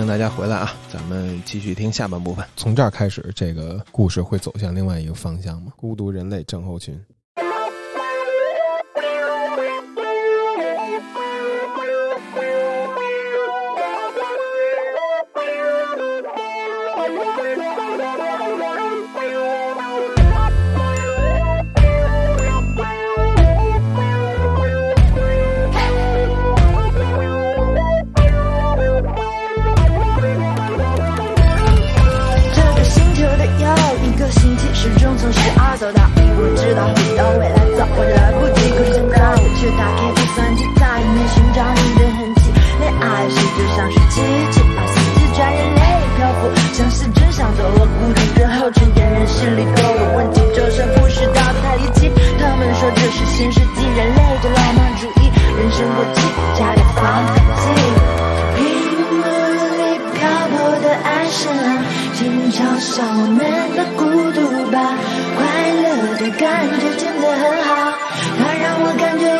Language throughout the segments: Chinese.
好，欢迎大家回来啊！咱们继续听下半部分。从这儿开始，这个故事会走向另外一个方向吗？孤独人类症候群。到未来早晚来不及，可是现在我却打开计算机，在里面寻找你的痕迹。恋爱时就像是奇迹，把四季转眼泪漂浮，像是真相走了孤独之后，成年人心里都有问题，这是不是到太离奇？他们说这是新世纪人类的浪漫主义，人生过期，加点防腐剂。屏幕里漂泊的爱神啊，请你嘲笑我们的孤独吧。快乐的感觉真的很好，他让我感觉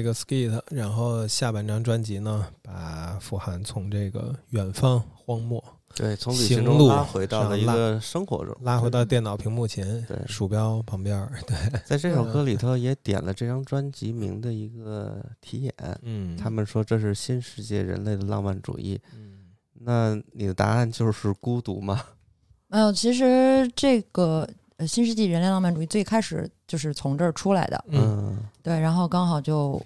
这个 skit，然后下半张专辑呢，把傅涵从这个远方荒漠对，从旅行中拉回到了一个生活中，拉回到电脑屏幕前，对鼠标旁边，对，在这首歌里 头也点了这张专辑名的一个题眼。嗯，他们说这是新世界人类的浪漫主义。嗯那你的答案就是孤独吗？没有，其实这个呃新世纪人类浪漫主义最开始就是从这儿出来的，嗯对，然后刚好就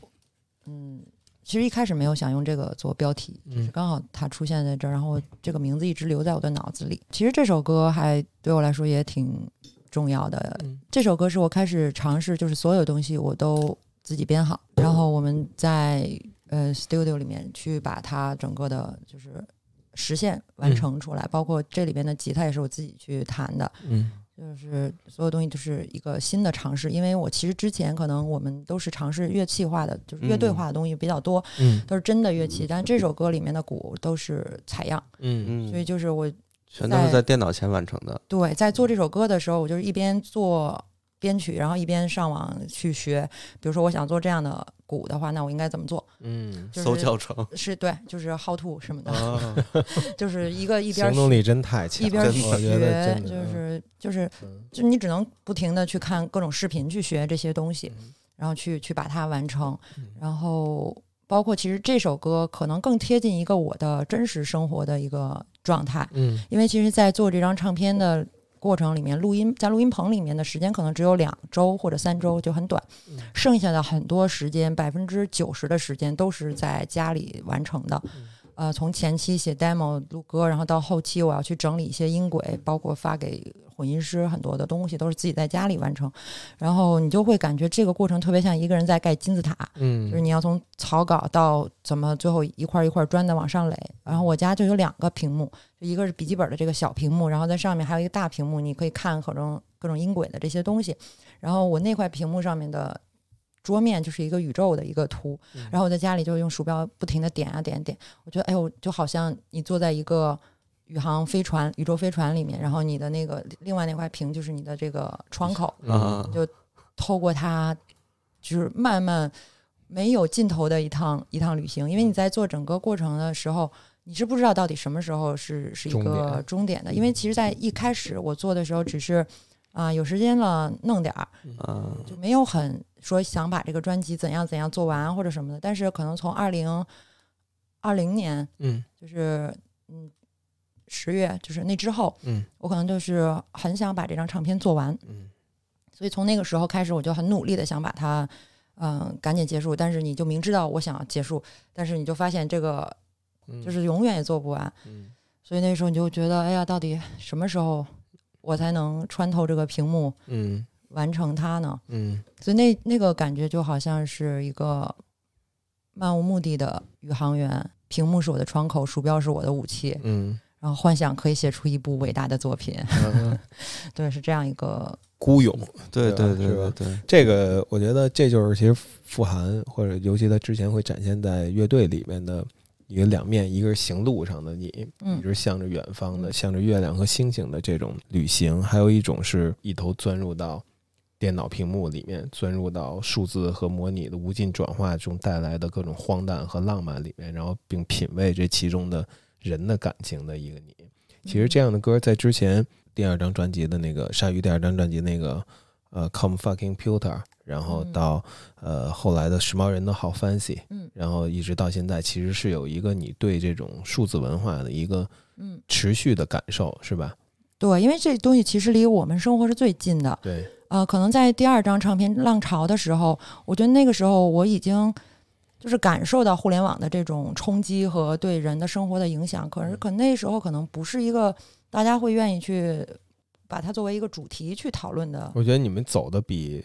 嗯，其实一开始没有想用这个做标题，就是嗯刚好它出现在这儿，然后这个名字一直留在我的脑子里。其实这首歌还对我来说也挺重要的。嗯这首歌是我开始尝试，就是所有东西我都自己编好，然后我们在呃 studio 里面去把它整个的就是实现完成出来，包括这里边的吉他也是我自己去弹的。嗯就是所有东西都是一个新的尝试。因为我其实之前可能我们都是尝试乐器化的，就是乐队化的东西比较多，嗯都是真的乐器。但这首歌里面的鼓都是采样，嗯嗯，所以就是我全都是在电脑前完成的。对在做这首歌的时候，我就是一边做编曲，然后一边上网去学。比如说，我想做这样的鼓的话，那我应该怎么做？嗯就是搜教程，是对，就是 how to 什么的，啊，就是一个一边行动力真太强，一边真的。我觉得学，就是就是嗯。就你只能不停的去看各种视频去学这些东西，然后去去把它完成，然后包括其实这首歌可能更贴近一个我的真实生活的一个状态，嗯。因为其实，在做这张唱片的过程里面，录音在录音棚里面的时间可能只有两周或者三周，就很短。嗯剩下的很多时间，百分之九十的时间都是在家里完成的。嗯呃，从前期写 demo 录歌，然后到后期我要去整理一些音轨，包括发给混音师，很多的东西都是自己在家里完成。然后你就会感觉这个过程特别像一个人在盖金字塔，嗯，就是你要从草稿到怎么最后一块一块砖的往上垒。然后我家就有两个屏幕，就一个是笔记本的这个小屏幕，然后在上面还有一个大屏幕，你可以看各种各种音轨的这些东西。然后我那块屏幕上面的桌面就是一个宇宙的一个图，然后我在家里就用鼠标不停的点啊点点，我觉得哎呦，就好像你坐在一个。宇航飞船、宇宙飞船里面，然后你的那个另外那块屏就是你的这个窗口，啊，就透过它，就是慢慢没有尽头的一趟一趟旅行。因为你在做整个过程的时候，你是不知道到底什么时候是是一个终点的。因为其实，在一开始我做的时候，只是啊、有时间了弄点儿，啊，就没有很说想把这个专辑怎样怎样做完或者什么的。但是可能从二零二零年，嗯就是嗯十月，就是那之后，嗯我可能就是很想把这张唱片做完。嗯所以从那个时候开始，我就很努力的想把它，嗯、赶紧结束。但是你就明知道我想要结束，但是你就发现这个嗯，就是永远也做不完。嗯所以那时候你就觉得，哎呀，到底什么时候我才能穿透这个屏幕嗯完成它呢？嗯。所以那那个感觉就好像是一个漫无目的的宇航员，屏幕是我的窗口，鼠标是我的武器，嗯。然后幻想可以写出一部伟大的作品。嗯，对，是这样一个，孤勇，对对对对吧？对对，这个我觉得这就是其实富含或者尤其他之前会展现在乐队里面的一个两面，一个是行路上的你，嗯。一直向着远方的、嗯。向着月亮和星星的这种旅行，还有一种是一头钻入到电脑屏幕里面，钻入到数字和模拟的无尽转化中带来的各种荒诞和浪漫里面，然后并品味这其中的人的感情的一个你。其实这样的歌在之前第二张专辑的那个鲨鱼第二张专辑那个呃 Come Fucking Pewter，然后嗯到、呃后来的时髦人的好 Fancy，嗯然后一直到现在，其实是有一个你对这种数字文化的一个嗯，持续的感受，是吧？对，因为这东西其实离我们生活是最近的。对，呃，可能在第二张唱片《浪潮》的时候，我觉得那个时候我已经就是感受到互联网的这种冲击和对人的生活的影响。可是，可那时候可能不是一个大家会愿意去把它作为一个主题去讨论的。我觉得你们走的比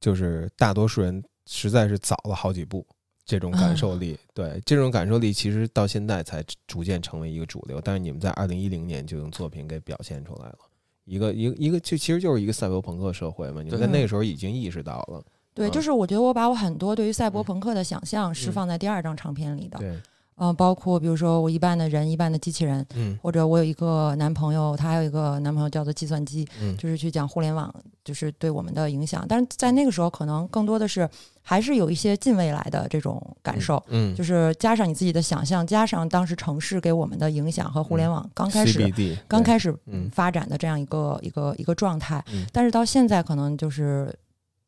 就是大多数人实在是早了好几步。这种感受力，对这种感受力，其实到现在才逐渐成为一个主流。但是你们在二零一零年就用作品给表现出来了，一个一个一个，就其实就是一个赛博朋克社会嘛。你们在那个时候已经意识到了，对，嗯就是我觉得我把我很多对于赛博朋克的想象是放在第二张唱片里的。对，嗯、包括比如说我一半的人，一半的机器人，嗯或者我有一个男朋友，他还有一个男朋友叫做计算机，嗯就是去讲互联网，就是对我们的影响。但是在那个时候，可能更多的是还是有一些近未来的这种感受，嗯，就是加上你自己的想象，加上当时城市给我们的影响和互联网刚开始、CBD 刚开始嗯发展的这样一个一个一个状态。嗯但是到现在，可能就是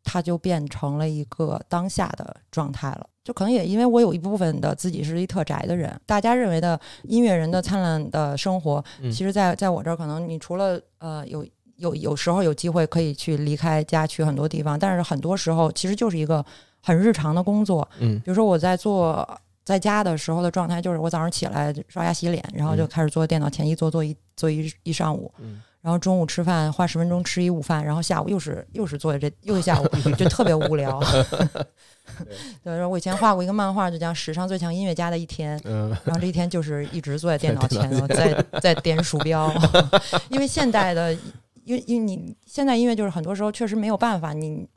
它就变成了一个当下的状态了。就可能也因为我有一部分的自己是一特宅的人，大家认为的音乐人的灿烂的生活，嗯其实在在我这儿，可能你除了呃有有有时候有机会可以去离开家去很多地方，但是很多时候其实就是一个很日常的工作。嗯比如说我在做在家的时候的状态，就是我早上起来刷牙洗脸，然后就嗯开始坐电脑前一坐坐一坐一一上午，嗯然后中午吃饭花十分钟吃一午饭，然后下午又是又是坐在这又一下午，就特别无聊。对，然后我以前画过一个漫画，就叫《史上最强音乐家的一天》，嗯然后这一天就是一直坐在电脑前，在在点鼠标，因为现代的因为因为你现在音乐就是很多时候确实没有办法，你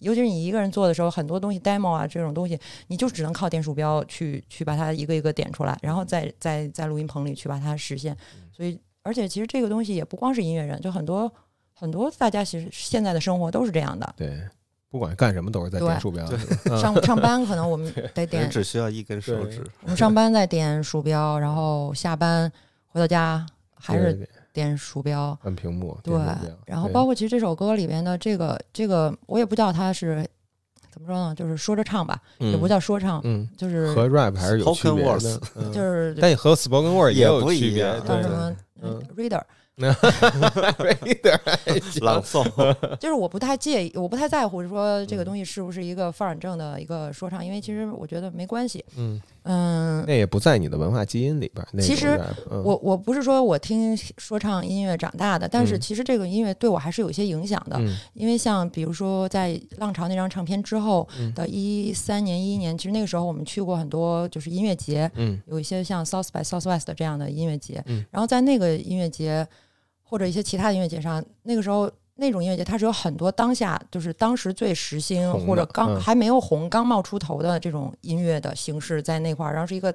尤其是你一个人做的时候，很多东西 demo 啊这种东西，你就只能靠点鼠标去去把它一个一个点出来，然后再再在录音棚里去把它实现。所以，而且其实这个东西也不光是音乐人，就很多很多大家其实现在的生活都是这样的。对，不管干什么都是在点鼠标，上上班可能我们得点人只需要一根手指，我们上班在点鼠标，然后下班回到家还是点鼠标。按屏幕，对然后包括其实这首歌里边的这个这个，我也不叫它是怎么说呢，就是说着唱吧，也不嗯叫说唱，嗯，就是和 rap 还是有区 Spoken 别的就是但你和 spoken word 也不有区别，一样对叫什么嗯。reader，嗯、Reader, 朗诵，就是我不太介意，我不太在乎说这个嗯。东西是不是一个发展症的一个说唱，因为其实我觉得没关系。嗯，嗯，那也不在你的文化基因里边其实我我不是说我听说唱音乐长大的，但是嗯。其实这个音乐对我还是有一些影响的。嗯。因为像比如说在浪潮那张唱片之后嗯。的一三年、一一年，其实那个时候我们去过很多就是音乐节，嗯。有一些像 South by Southwest 这样的音乐节，嗯。然后在那个音乐节或者一些其他音乐节上，那个时候那种音乐节它是有很多当下就是当时最时兴或者刚、嗯还没有红、刚冒出头的这种音乐的形式在那块儿，然后是一个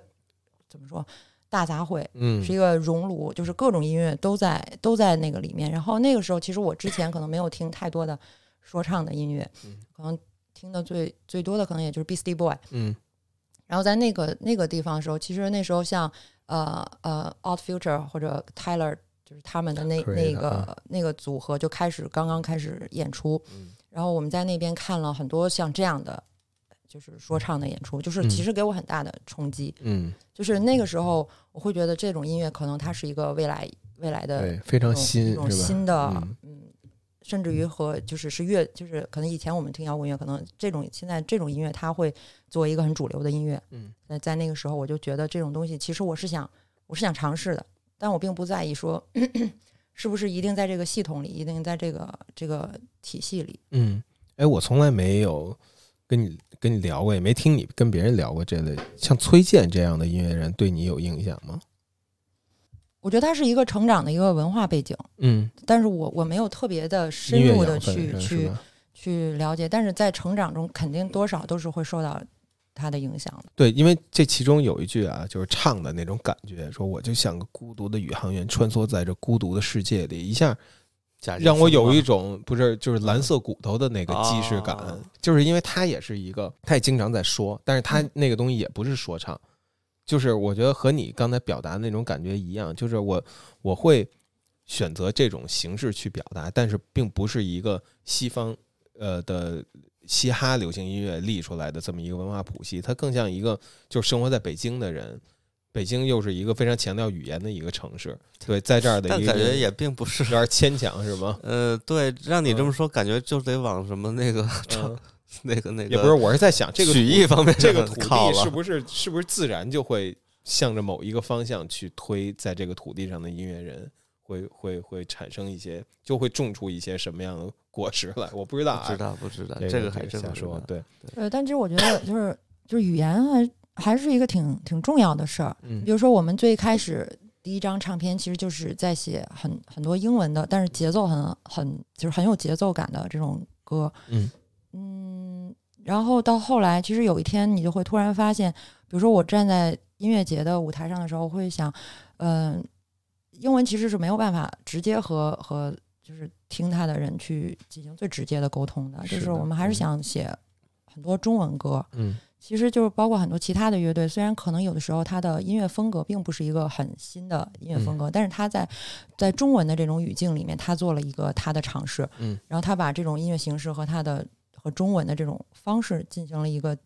怎么说大杂烩，嗯是一个熔炉，就是各种音乐都在都在那个里面。然后那个时候，其实我之前可能没有听太多的说唱的音乐，嗯可能听的最最多的可能也就是 Beastie Boy。嗯然后在那个那个地方的时候，其实那时候像呃呃 Out Future 或者 Tyler，就是他们的那那个、那个组合就开始刚刚开始演出，嗯然后我们在那边看了很多像这样的。就是说唱的演出，就是嗯其实给我很大的冲击。嗯，就是那个时候，我会觉得这种音乐可能它是一个未来未来的对，非常新一种？新的，嗯嗯，甚至于和就是是乐，就是可能以前我们听摇滚乐，可能这种现在这种音乐，它会作为一个很主流的音乐。嗯，那在那个时候，我就觉得这种东西，其实我是想，我是想尝试的，但我并不在意说 是不是一定在这个系统里，一定在这个这个体系里。嗯，哎，我从来没有跟你跟你聊过，也没听你跟别人聊过这类像崔健这样的音乐人，对你有影响吗？我觉得他是一个成长的一个文化背景，嗯，但是我我没有特别的深入的去去？去了解，但是在成长中肯定多少都是会受到它的影响的。对，因为这其中有一句啊，就是唱的那种感觉，说我就像个孤独的宇航员，穿梭在这孤独的世界里，一下让我有一种种不是就是蓝色骨头的那个既视感，哦就是因为他也是一个，他也经常在说，但是他嗯。那个东西也不是说唱，就是我觉得和你刚才表达的那种感觉一样，就是我我会选择这种形式去表达，但是并不是一个西方呃的嘻哈流行音乐立出来的这么一个文化谱系，它更像一个就是生活在北京的人。北京又是一个非常强调语言的一个城市，对，在这儿的但一个感觉也并不是有。点牵强，是吗？呃，对，让你这嗯么说，感觉就得往什么那个、嗯，那个那个，也不是，我是在想这个曲艺方面这个土地是不是是不是自然就会向着某一个方向去推，在这个土地上的音乐人会会会产生一些，就会种出一些什么样的果实了？我不知道啊，不知道不知道，这这个还真瞎不。。说对，对，但其实我觉得就是就是语言还还是一个挺挺重要的事儿。嗯比如说我们最开始第一张唱片其实就是在写很很多英文的，但是节奏很很就是很有节奏感的这种歌。嗯嗯，然后到后来，其实有一天你就会突然发现，比如说我站在音乐节的舞台上的时候，会想，嗯、英文其实是没有办法直接和和就是听他的人去进行最直接的沟通的，就是我们还是嗯。想写很多中文歌，嗯。其实就是包括很多其他的乐队，虽然可能有的时候他的音乐风格并不是一个很新的音乐嗯风格，但是他在在中文的这种语境里面，他做了一个他的尝试，嗯，然后他把这种音乐形式和他的和中文的这种方式进行了一个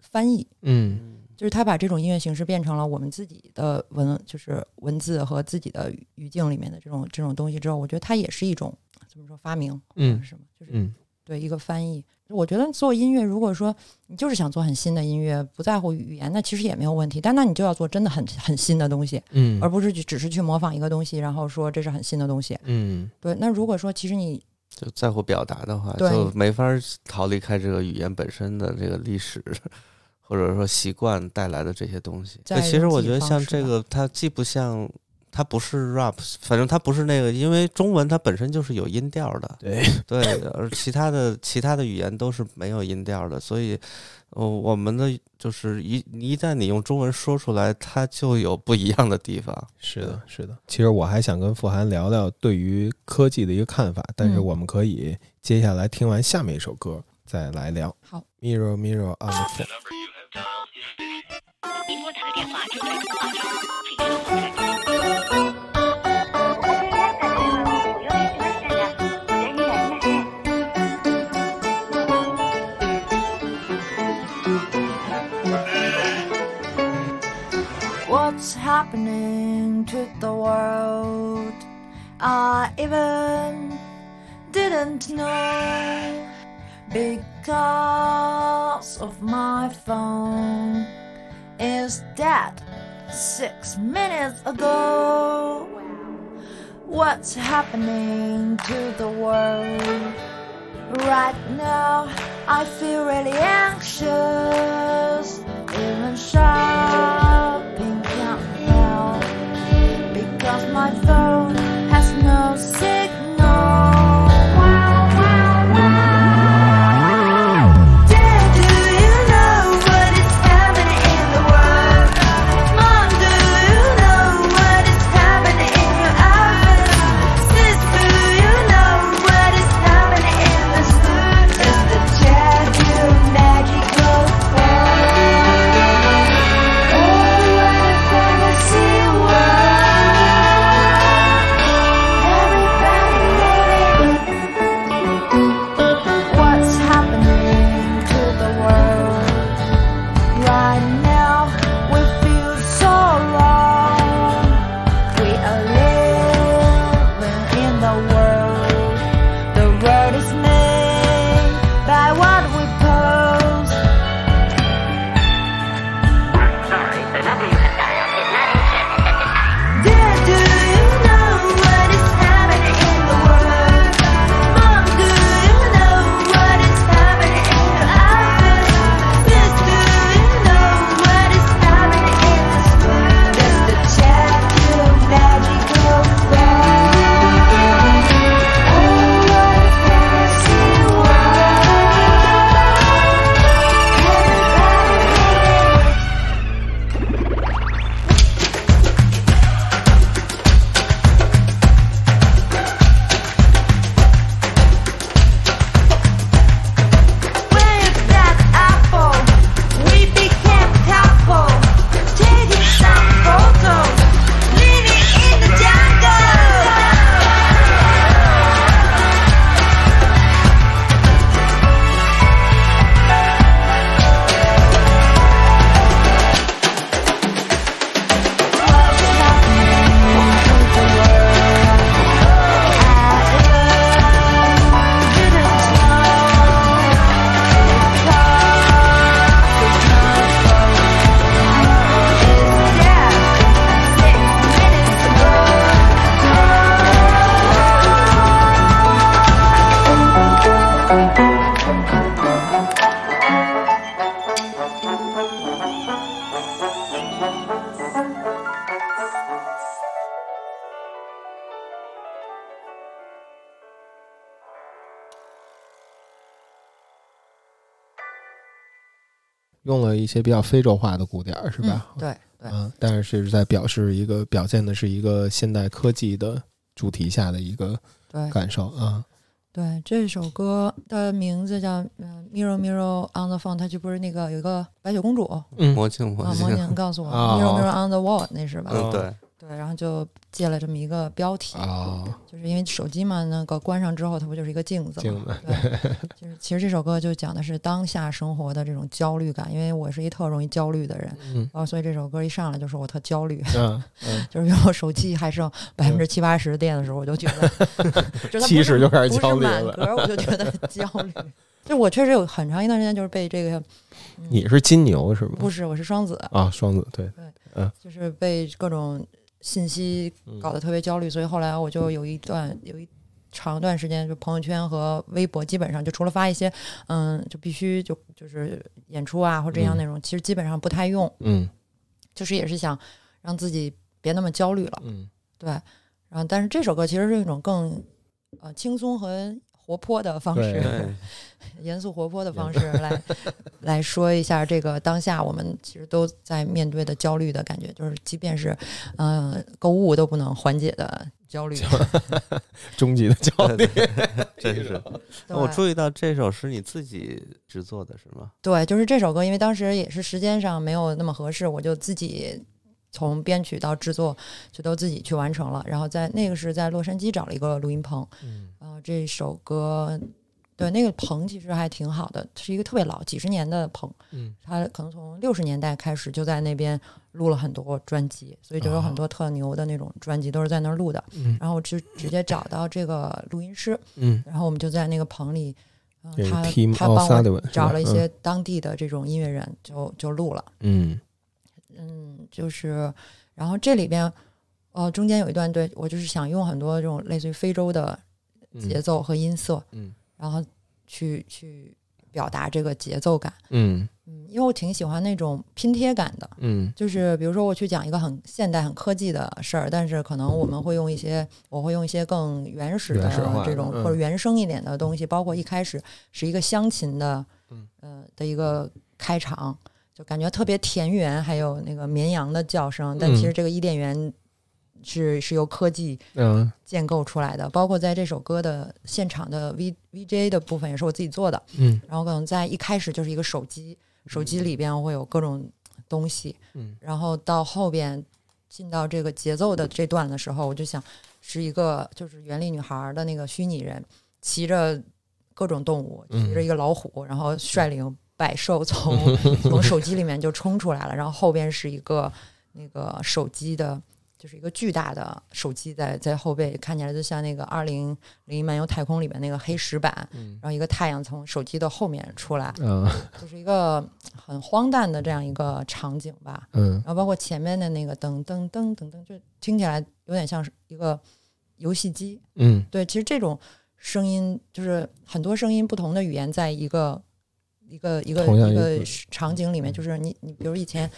翻译，嗯就是他把这种音乐形式变成了我们自己的文，就是文字和自己的语语境里面的这种这种东西之后，我觉得它也是一种怎么说发明，嗯是什么，就是嗯对一个翻译。我觉得做音乐，如果说你就是想做很新的音乐，不在乎语言，那其实也没有问题。但那你就要做真的很很新的东西，嗯，而不是去只是去模仿一个东西，然后说这是很新的东西。嗯对，那如果说其实你就在乎表达的话，就没法逃离开这个语言本身的这个历史，或者说习惯带来的这些东西。其实我觉得像这个，它既不像，它不是 rap，反正它不是那个，因为中文它本身就是有音调的，对，对，而其他的其他的语言都是没有音调的，所以，呃，我们的就是一一旦你用中文说出来，它就有不一样的地方。是的，是的。其实我还想跟傅涵聊聊对于科技的一个看法，但是嗯我们可以接下来听完下面一首歌再来聊。好，Mirror Mirror on the phone。您拨打的电话正在通话中，请稍后再拨。 What's happening to the world? I even didn't know because of my phone is dead six minutes ago. What's happening to the world? Right now, I feel really anxious. Even shopping can't help because my phone has no signal. 些比较非洲化的鼓点儿，是吧？嗯对对，嗯，但是是在表示一个表现的是一个现代科技的主题下的一个感受啊。对，这首歌的名字叫嗯《Mirror Mirror on the Phone》，它就不是那个有一个白雪公主。啊，嗯。魔镜魔魔镜，镜告诉我哦，Mirror Mirror on the Wall》那是吧？嗯，对，对，然后就借了这么一个标题，啊，就是因为手机嘛，那个关上之后，它不就是一个镜子镜嘛？子，对，就是其实这首歌就讲的是当下生活的这种焦虑感，因为我是一特容易焦虑的人，嗯然后所以这首歌一上来就说我特焦虑，嗯 嗯，就是因为我手机还剩百分之七八十的电的时候，我就觉得，就它不70是就开始焦虑了满格，我就觉得焦虑。就我确实有很长一段时间就是被这个，嗯你是金牛是吗？不是我是双子，啊，双子对，就是被各种信息嗯。搞得特别焦虑，所以后来我就有一段有一长段时间，就朋友圈和微博基本上就除了发一些，嗯，就必须就就是演出啊或这样嗯。内容，其实基本上不太用，嗯。就是也是想让自己别那么焦虑了。嗯。对，然后但是这首歌其实是一种更呃轻松和活泼的方式，严肃活泼的方式来来说一下这个当下我们其实都在面对的焦虑的感觉，就是即便是嗯、呃购物都不能缓解的焦虑。终极的焦虑。真是。我注意到这首是你自己制作的是吗？对，就是这首歌，因为当时也是时间上没有那么合适，我就自己从编曲到制作就都自己去完成了。然后在那个是在洛杉矶找了一个录音棚，嗯然后这首歌，对那个棚其实还挺好的，是一个特别老几十年的棚，嗯它可能从六十年代开始就在那边录了很多专辑，所以就有很多特牛的那种专辑都是在那儿录的。嗯然后我就直接找到这个录音师，嗯，然后我们就在那个棚里，嗯、他他帮我找了一些当地的这种音乐人，就就录了。嗯嗯，就是，然后这里边，呃，中间有一段对我就是想用很多这种类似于非洲的嗯节奏和音色，嗯然后去去表达这个节奏感。嗯嗯，因为我挺喜欢那种拼贴感的，嗯就是比如说我去讲一个很现代、很科技的事儿，但是可能我们会用一些，我会用一些更原始的这种嗯或者原生一点的东西，包括一开始是一个乡琴的，嗯呃的一个开场，就感觉特别田园，还有那个绵羊的叫声，但其实嗯。这个伊甸园是是由科技嗯。建构出来的，包括在这首歌的现场的 V VJ 的部分也是我自己做的，嗯。然后可能在一开始就是一个手机，手机里边会有各种东西，嗯。然后到后边进到这个节奏的这段的时候，我就想是一个就是原力女孩的那个虚拟人，骑着各种动物，嗯骑着一个老虎，然后率领百兽从 从手机里面就冲出来了，然后后边是一个那个手机的。就是一个巨大的手机在在后背，看起来就像那个《二零零一漫游太空》里面那个黑石板，嗯然后一个太阳从手机的后面出来，啊就是一个很荒诞的这样一个场景吧。嗯然后包括前面的那个噔噔噔噔噔，就听起来有点像是一个游戏机。嗯对，其实这种声音就是很多声音不同的语言，在一个一个一个一个个场景里面，就是你你比如以前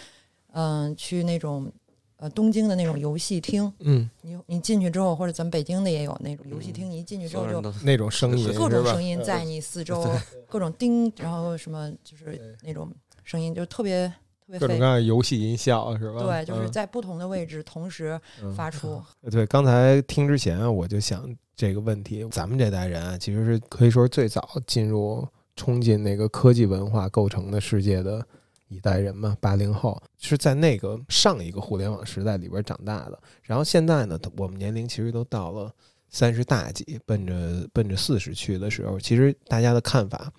嗯、去那种呃东京的那种游戏厅，嗯，你你进去之后，或者咱们北京的也有那种游戏厅，你一进去之后就那种声音各种声音在你四周，各种叮，然后什么就是那种声音，就特别特别费各种各。样的游戏音效是吧？对，就是嗯在不同的位置同时嗯发出。对，刚才听之前啊我就想这个问题，咱们这代人啊，其实是可以说是最早进入冲进那个科技文化构成的世界的一代人嘛，八零后是在那个上一个互联网时代里边长大的。然后现在呢，我们年龄其实都到了三十大几，奔着奔着四十去的时候，其实大家的看法，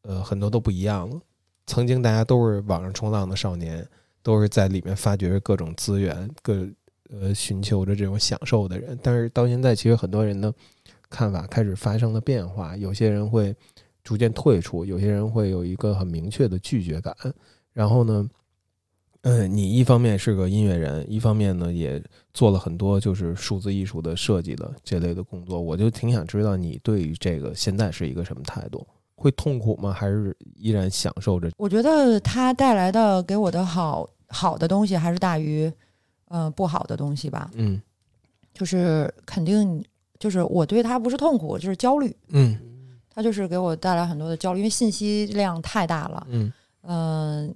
呃，很多都不一样了。曾经大家都是网上冲浪的少年，都是在里面发掘着各种资源，各呃寻求着这种享受的人。但是到现在，其实很多人的看法开始发生了变化，有些人会逐渐退出，有些人会有一个很明确的拒绝感。然后呢，嗯，你一方面是个音乐人，一方面呢也做了很多就是数字艺术的设计的这类的工作。我就挺想知道你对于这个现在是一个什么态度？会痛苦吗？还是依然享受着？我觉得它带来的给我的好好的东西还是大于呃不好的东西吧。嗯就是肯定就是我对它不是痛苦，就是焦虑。嗯它就是给我带来很多的焦虑，因为信息量太大了。嗯嗯、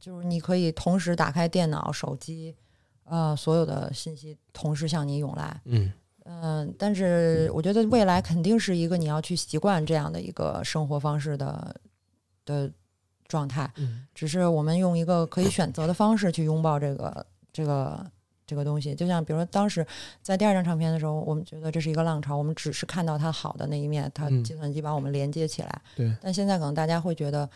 就是你可以同时打开电脑、手机，呃，所有的信息同时向你涌来。嗯嗯、但是我觉得未来肯定是一个你要去习惯这样的一个生活方式的的状态。嗯只是我们用一个可以选择的方式去拥抱这个这个这个东西。就像比如说当时在第二张唱片的时候，我们觉得这是一个浪潮，我们只是看到它好的那一面，它嗯计算机把我们连接起来。对但现在可能大家会觉得，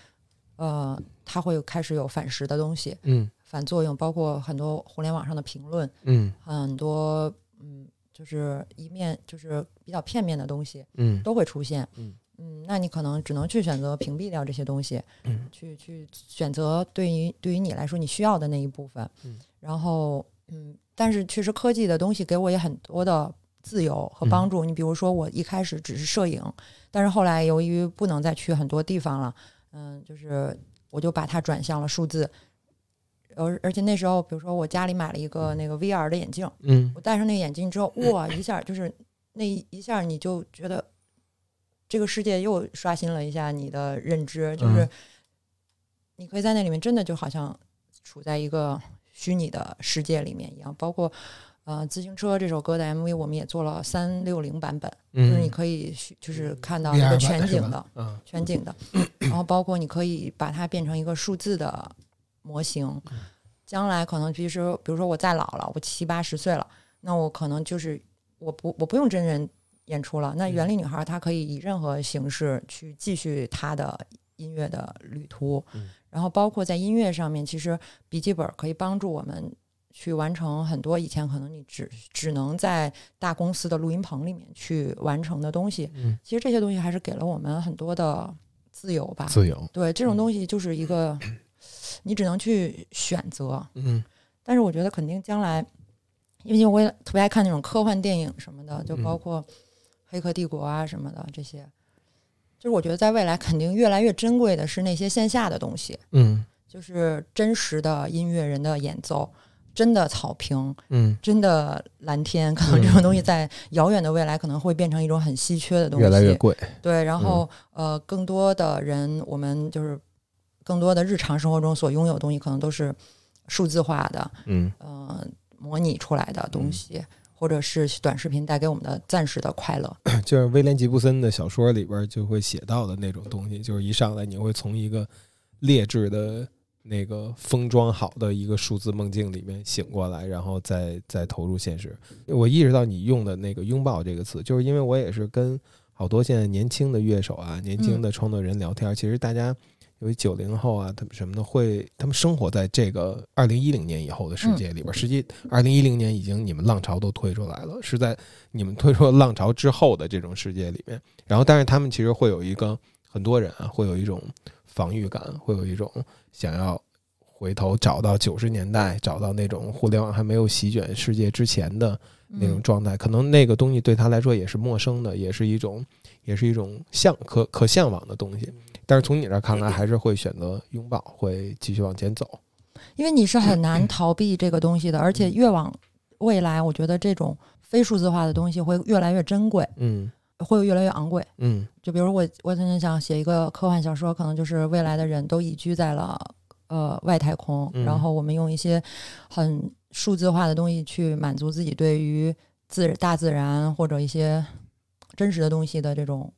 呃，它会有开始有反噬的东西，嗯反作用，包括很多互联网上的评论，嗯很多嗯，就是一面就是比较片面的东西嗯都会出现。嗯嗯，那你可能只能去选择屏蔽掉这些东西，嗯去去选择对于对于你来说你需要的那一部分。嗯然后嗯，但是确实科技的东西给我也很多的自由和帮助。你比如说，我一开始只是摄影，但是后来由于不能再去很多地方了，嗯，就是我就把它转向了数字。而而且那时候，比如说我家里买了一个那个 VR 的眼镜，嗯我戴上那个眼镜之后，哇，一下就是那一下你就觉得这个世界又刷新了一下你的认知，就是嗯你可以在那里面真的就好像处在一个虚拟的世界里面一样。包括呃，自行车这首歌的 MV，我们也做了三六零版本，就是你嗯可以就是看到一个全景的。嗯全景的，然后包括你可以把它变成一个数字的模型。将来可能，其实，比如说我再老了，我七八十岁了，那我可能就是我不我不用真人演出了。那原力女孩她可以以任何形式去继续她的音乐的旅途，嗯然后包括在音乐上面，其实笔记本可以帮助我们。去完成很多以前可能你只只能在大公司的录音棚里面去完成的东西，嗯，其实这些东西还是给了我们很多的自由吧。自由，对，这种东西就是一个，你只能去选择。嗯但是我觉得肯定将来，因为我也特别爱看那种科幻电影什么的，就包括《黑客帝国》啊什么的这些。就是我觉得在未来肯定越来越珍贵的是那些线下的东西，嗯。就是真实的音乐人的演奏，真的草坪，嗯，真的蓝天。可能这种东西在遥远的未来可能会变成一种很稀缺的东西，越来越贵，对，然后、呃，更多的人，我们就是更多的日常生活中所拥有的东西，可能都是数字化的，嗯。呃，模拟出来的东西，或者是短视频带给我们的暂时的快乐。就是威廉吉布森的小说里边就会写到的那种东西，就是一上来你会从一个劣质的那个封装好的一个数字梦境里面醒过来，然后再再投入现实。我意识到你用的那个“拥抱”这个词，就是因为我也是跟好多现在年轻的乐手啊、年轻的创作人聊天，其实大家。由于九零后啊，他们什么的会，他们生活在这个二零一零年以后的世界里边。实际二零一零年已经你们浪潮都推出来了，是在你们推出浪潮之后的这种世界里面。然后，但是他们其实会有一个很多人啊，会有一种防御感，会有一种想要回头找到九十年代，找到那种互联网还没有席卷世界之前的那种嗯状态。可能那个东西对他来说也是陌生的，也是一种，也是一种向可可向往的东西。但是从你这儿看来，还是会选择拥抱，会继续往前走。因为你是很难逃避这个东西的，而且越往未来，我觉得这种非数字化的东西会越来越珍贵，嗯。会越来越昂贵。嗯。就比如我，我曾经想写一个科幻小说，可能就是未来的人都移居在了呃外太空，嗯。然后我们用一些很数字化的东西去满足自己对于自大自然或者一些真实的东西的这种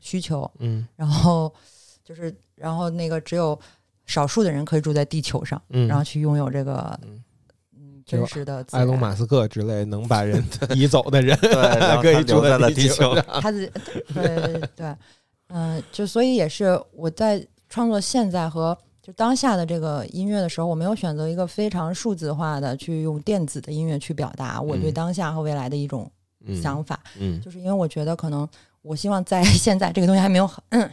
需求，嗯。然后就是然后那个只有少数的人可以住在地球上，嗯，然后去拥有这个嗯真实的自埃隆·马斯克之类能把人 移走的人，可以住留在了地地球球。他自己对对对，嗯、就所以也是我在创作现在和就当下的这个音乐的时候，我没有选择一个非常数字化的去用电子的音乐去表达我对嗯当下和未来的一种嗯想法，嗯就是因为我觉得可能。我希望在 现在这个东西还没有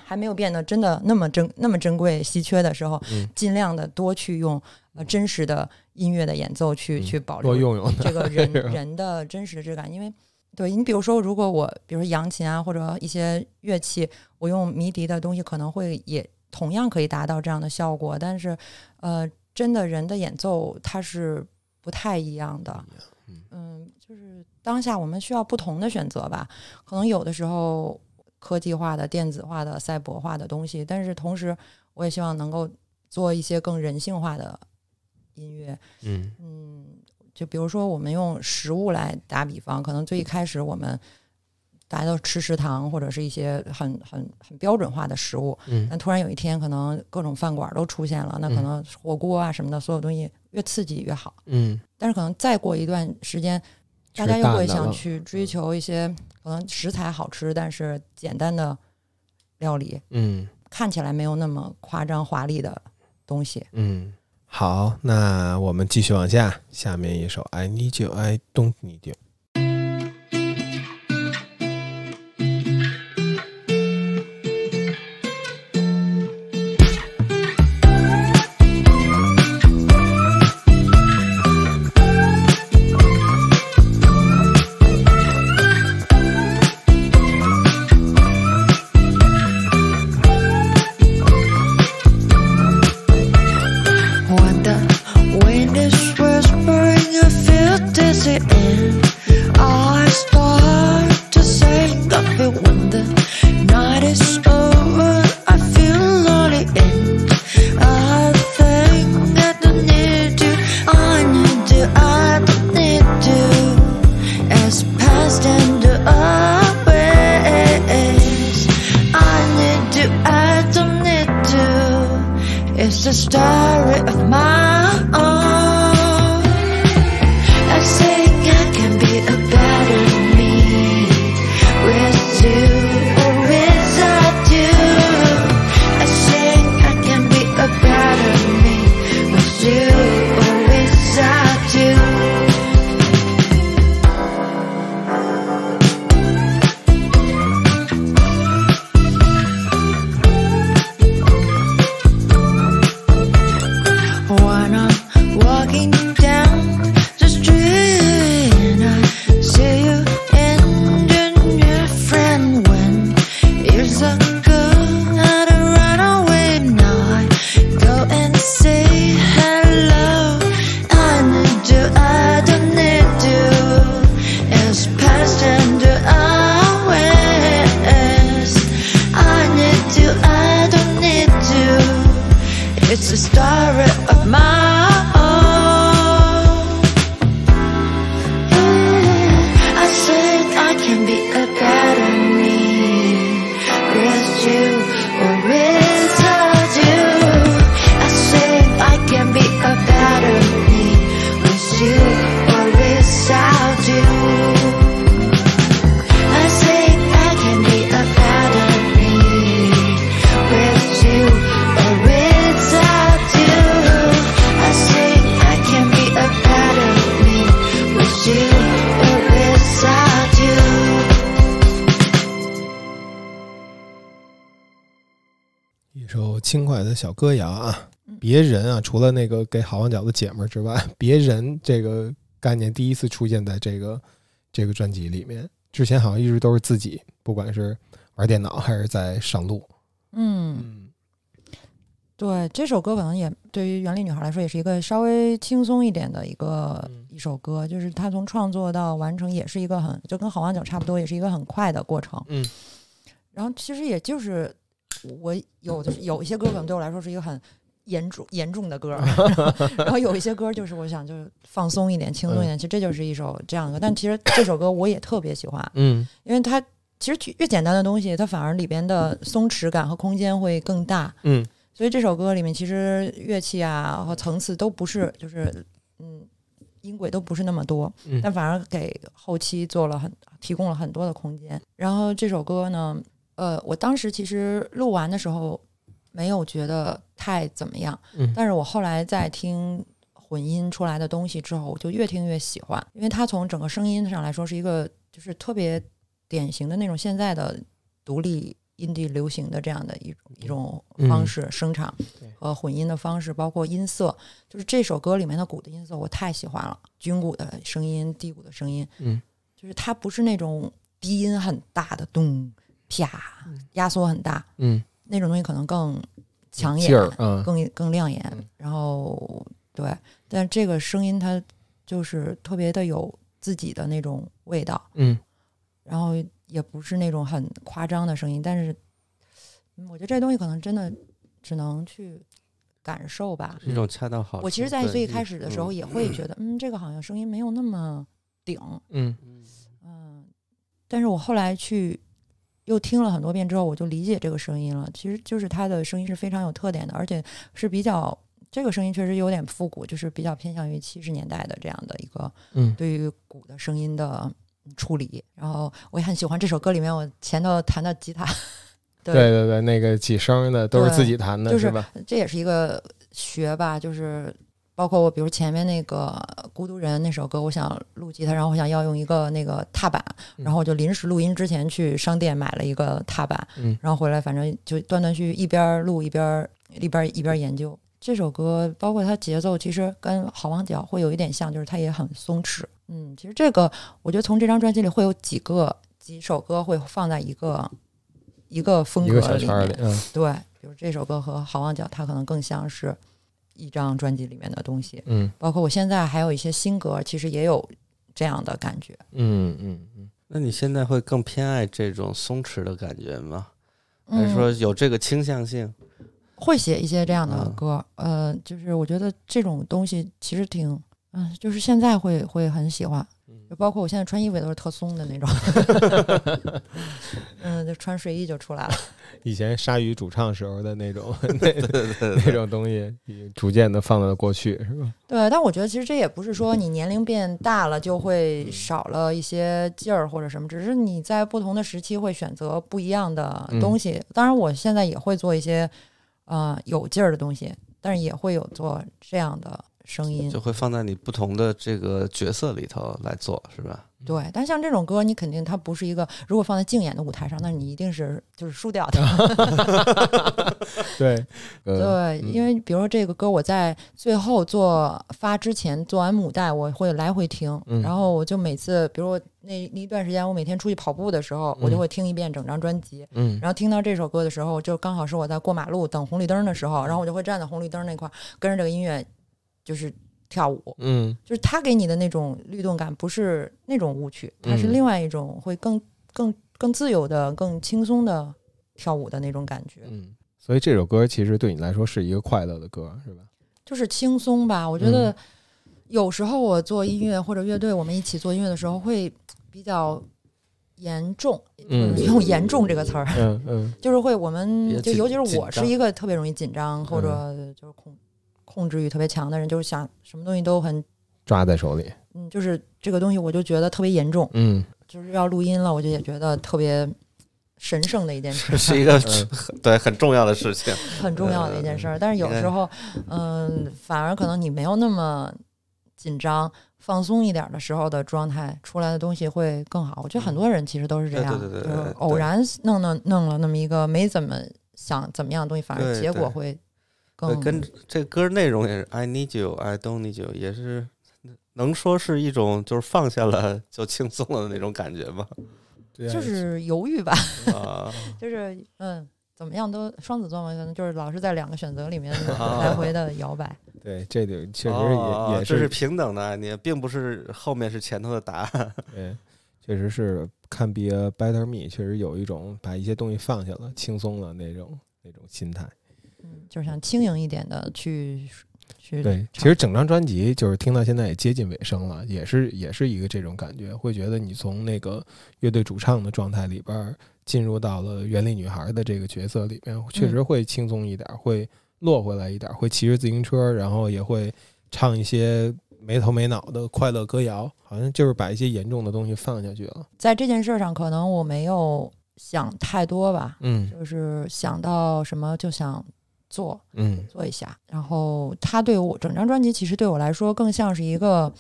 还没有变得真的那么珍那么珍贵稀缺的时候，嗯。尽量的多去用呃真实的音乐的演奏去、嗯去保留多用用这个 人人的真实的质感，因为对你比如说，如果我比如说扬琴啊或者一些乐器，我用迷笛的东西，可能会也同样可以达到这样的效果，但是呃，真的人的演奏它是不太一样的。嗯，就是当下我们需要不同的选择吧，可能有的时候科技化的、电子化的、赛博化的东西，但是同时我也希望能够做一些更人性化的音乐，嗯。嗯，就比如说我们用食物来打比方，可能最一开始我们大家都吃食堂或者是一些很很很标准化的食物，嗯。但突然有一天可能各种饭馆都出现了，那可嗯。能火锅啊什么的，所有东西越刺激越好。嗯。但是可能再过一段时间，大家又会想去追求一些可能食材好吃，但是简单的料理，嗯看起来没有那么夸张华丽的东西。嗯，好，那我们继续往下，下面一首《I Need You, I Don't Need You》。小歌谣啊，别人啊，除了那个给好望角的姐们儿之外，别人这个概念第一次出现在这个这个专辑里面，之前好像一直都是自己，不管是玩电脑还是在上路。嗯，嗯对，这首歌可能也对于原力女孩来说，也是一个稍微轻松一点的一个、嗯一首歌，就是她从创作到完成也是一个很就跟好望角差不多，也是一个很快的过程。嗯，然后其实也就是我有的有一些歌可能对我来说是一个很严重严重的歌，然后有一些歌就是我想就是放松一点、轻松一点，其实这就是一首这样的歌。但其实这首歌我也特别喜欢，嗯因为它其实越简单的东西，它反而里边的松弛感和空间会更大。嗯所以这首歌里面其实乐器啊和层次都不是，就是嗯音轨都不是那么多，嗯但反而给后期做了很提供了很多的空间。然后这首歌呢，呃，我当时其实录完的时候没有觉得太怎么样，嗯。但是我后来在听混音出来的东西之后，我就越听越喜欢，因为它从整个声音上来说是一个就是特别典型的那种现在的独立。印地流行的这样的一种一种方式生产对。和混音的方式，包括音色，就是这首歌里面的鼓的音色我太喜欢了，军鼓的声音、低鼓的声音，嗯，就是它不是那种低音很大的咚啪压缩很大。嗯，那种东西，可能更抢眼嗯。更更亮眼。嗯。然后对，但这个声音它就是特别的有自己的那种味道，嗯。然后也不是那种很夸张的声音，但是嗯我觉得这东西可能真的只能去感受吧。是一种恰到好处。我其实，在对最开始的时候嗯。也会觉得，嗯，这个好像声音没有那么顶，嗯。嗯，但是我后来去又听了很多遍之后，我就理解这个声音了。其实就是他的声音是非常有特点的，而且是比较这个声音确实有点复古，就是比较偏向于七十年代的这样的一个嗯对于鼓的声音的处理。然后我也很喜欢这首歌里面我前头弹的吉他，对对对，那个几声的都是自己弹的，就是吧？这也是一个学吧，就是包括我，比如前面那个《孤独人》那首歌，我想录吉他，然后我想要用一个那个踏板，嗯然后我就临时录音之前去商店买了一个踏板，嗯然后回来反正就断断续续一边录一边一边一边研究。这首歌包括它节奏，其实跟好望角会有一点像，就是它也很松弛。嗯，其实这个我觉得从这张专辑里会有几个几首歌会放在一个一个风格里面里，嗯对，比如这首歌和《好望角》，它可能更像是一张专辑里面的东西。嗯包括我现在还有一些新歌，其实也有这样的感觉。嗯嗯嗯，那你现在会更偏爱这种松弛的感觉吗？还是嗯，说有这个倾向性？会写一些这样的嗯歌，呃，就是我觉得这种东西其实挺，嗯、就是现在会会很喜欢，就包括我现在穿衣服也都是特松的那种，嗯，就穿睡衣就出来了。以前鲨鱼主唱时候的那种 那那种东西，逐渐的放到了过去，是吧？对，但我觉得其实这也不是说你年龄变大了就会少了一些劲儿或者什么，只是你在不同的时期会选择不一样的东西。当然，我现在也会做一些呃有劲儿的东西，但是也会有做这样的声音就。会放在你不同的这个角色里头来做，是吧？对，但像这种歌，你肯定它不是一个，如果放在竞演的舞台上，那你一定是就是输掉的。对，呃对，因为比如说这个歌，我在最后做发之前做完母带，我会来回听，嗯然后我就每次，比如我那那一段时间，我每天出去跑步的时候，我就嗯会听一遍整张专辑。嗯然后听到这首歌的时候，就刚好是我在过马路等红绿灯的时候，然后我就会站在红绿灯那块儿，跟着这个音乐就是跳舞。嗯就是他给你的那种律动感，不是那种舞曲，它是嗯另外一种会更更更自由的、更轻松的跳舞的那种感觉。嗯，所以这首歌其实对你来说是一个快乐的歌，是吧？就是轻松吧。我觉嗯得有时候我做音乐或者乐队，我们一起做音乐的时候，会比较严重，嗯用“严重”这个词儿，嗯嗯 就是会我们就尤其是我是一个特别容易紧张或者就是控控制欲特别强的人，就是想什么东西都很抓在手里，嗯，就是这个东西我就觉得特别严重，嗯就是要录音了，我就也觉得特别神圣的一件事这，是一个对很重要的事情。很重要的一件事儿。但是有时候，嗯，反而可能你没有那么紧张。放松一点的时候的状态出来的东西会更好。我觉得很多人其实都是这样，对对对对就是偶然弄弄弄了那么一个没怎么想怎么样的东西，反而结果会对，更跟这歌内容也是 I need you, I don't need you，也是能说是一种就是放下了就轻松了的那种感觉吗？对啊就是犹豫吧，啊，就是嗯，怎么样都双子座嘛，可能就是老是在两个选择里面啊来回的摇摆。对，这里确实也、哦也这是平等的，你并不是后面是前头的答案。对，确实是看 Be a Better Me，确实有一种把一些东西放下了、轻松了那种那种心态。嗯，就是想轻盈一点的去去对，其实整张专辑就是听到现在也接近尾声了，也是也是一个这种感觉，会觉得你从那个乐队主唱的状态里边儿进入到了原力女孩的这个角色里边，确实会轻松一点，会落回来一点，会骑着自行车，然后也会唱一些没头没脑的快乐歌谣，好像就是把一些严重的东西放下去了。在这件事上，可能我没有想太多吧，嗯。就是想到什么就想做嗯做一下。然后它对我整张专辑，其实对我来说更像是一个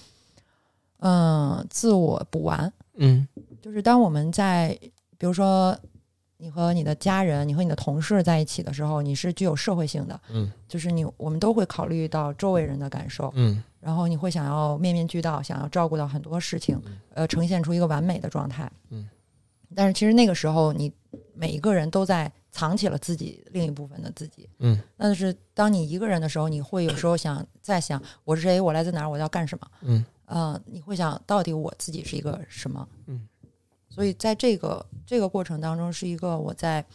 嗯自我补完。嗯就是当我们在比如说你和你的家人、你和你的同事在一起的时候，你是具有社会性的，嗯就是你我们都会考虑到周围人的感受，嗯然后你会想要面面俱到，想要照顾到很多事情，呃，呈现出一个完美的状态。嗯，但是其实那个时候，你每一个人都在藏起了自己另一部分的自己。嗯，但是当你一个人的时候，你会有时候想再想我是谁，我来自哪儿，我要干什么？嗯呃，你会想到底我自己是一个什么？嗯，所以在这个这个过程当中，是一个我在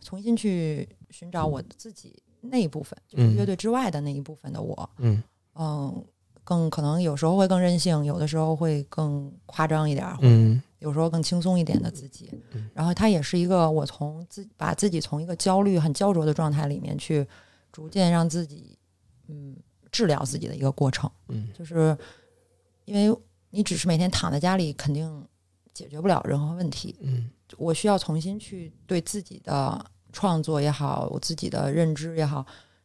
重新去寻找我自己那一部分，就是嗯乐队之外的那一部分的我。嗯嗯，更可能有时候会更任性，有的时候会更夸张一点儿，嗯有时候更轻松一点的自己嗯。然后它也是一个我从自把自己从一个焦虑很焦灼的状态里面去逐渐让自己嗯治疗自己的一个过程。嗯就是因为你只是每天躺在家里，肯定解决不了任何问题。嗯我需要重新去对自己的创作也好，我自己的认知也好，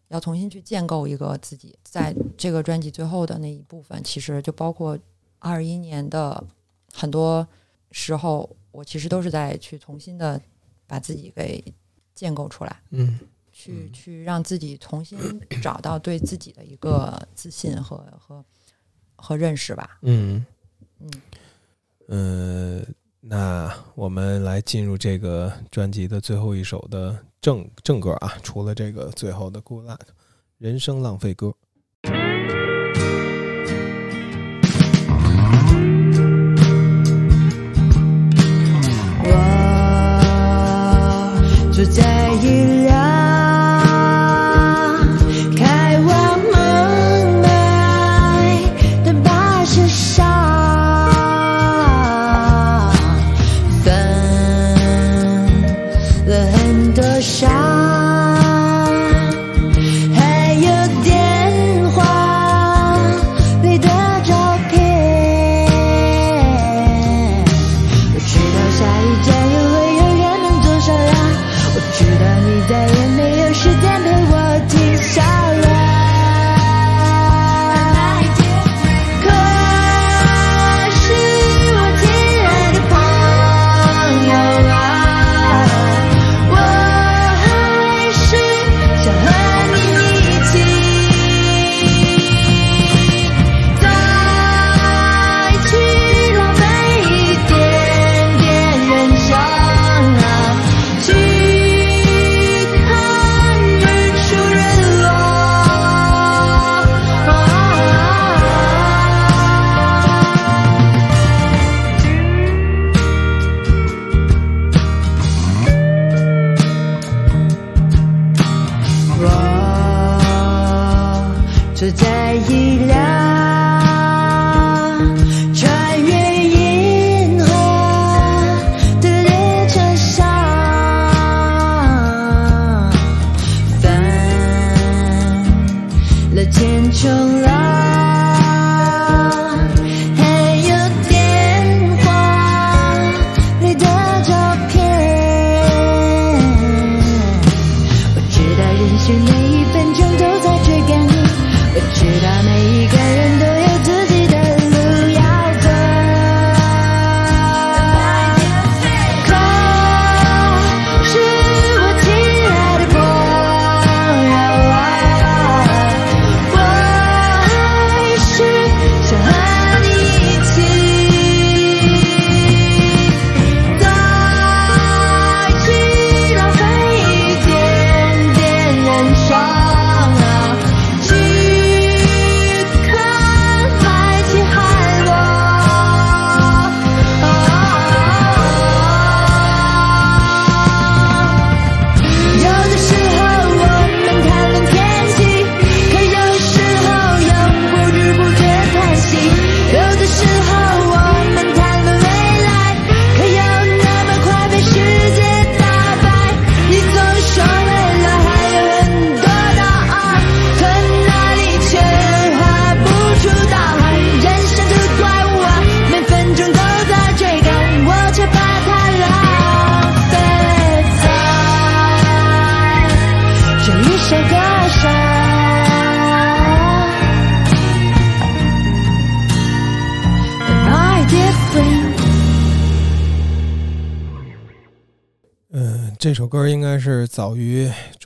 要重新去建构一个自己。在这个专辑最后的那一部分，其实就包括二一年的很多时候，我其实都是在去重新的把自己给建构出来，嗯去去让自己重新 找到对自己的一个自信和和和认识吧。嗯嗯，呃，那我们来进入这个专辑的最后一首的正正歌啊，除了这个最后的《Good Luck》，人生浪费歌。是在一辆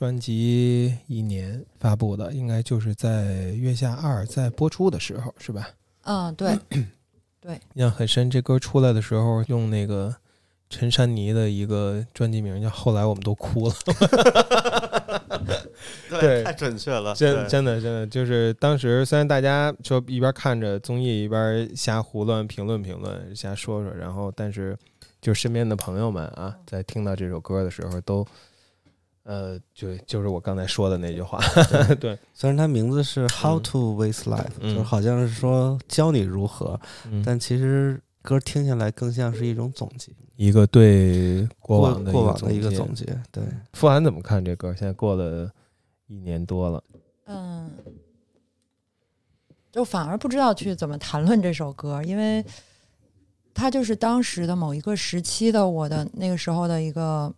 专辑一年发布的，应该就是在《月下二》在播出的时候，是吧？嗯，对，对印象很深。这歌出来的时候，用那个陈珊妮的一个专辑名叫《后来我们都哭了》。对太准确了，真真的真的就是当时虽然大家说一边看着综艺一边瞎胡乱评论评论瞎说说，然后但是就身边的朋友们啊，在听到这首歌的时候都。呃，就就是我刚才说的那句话，对，虽然它名字是 How to Waste Life，、嗯就是好像是说教你如何，嗯但其实歌听下来更像是一种总结，一个对过往的过往的一个总结。对，傅涵怎么看这歌？现在过了一年多了，嗯，就反而不知道去怎么谈论这首歌，因为它就是当时的某一个时期的我的那个时候的一个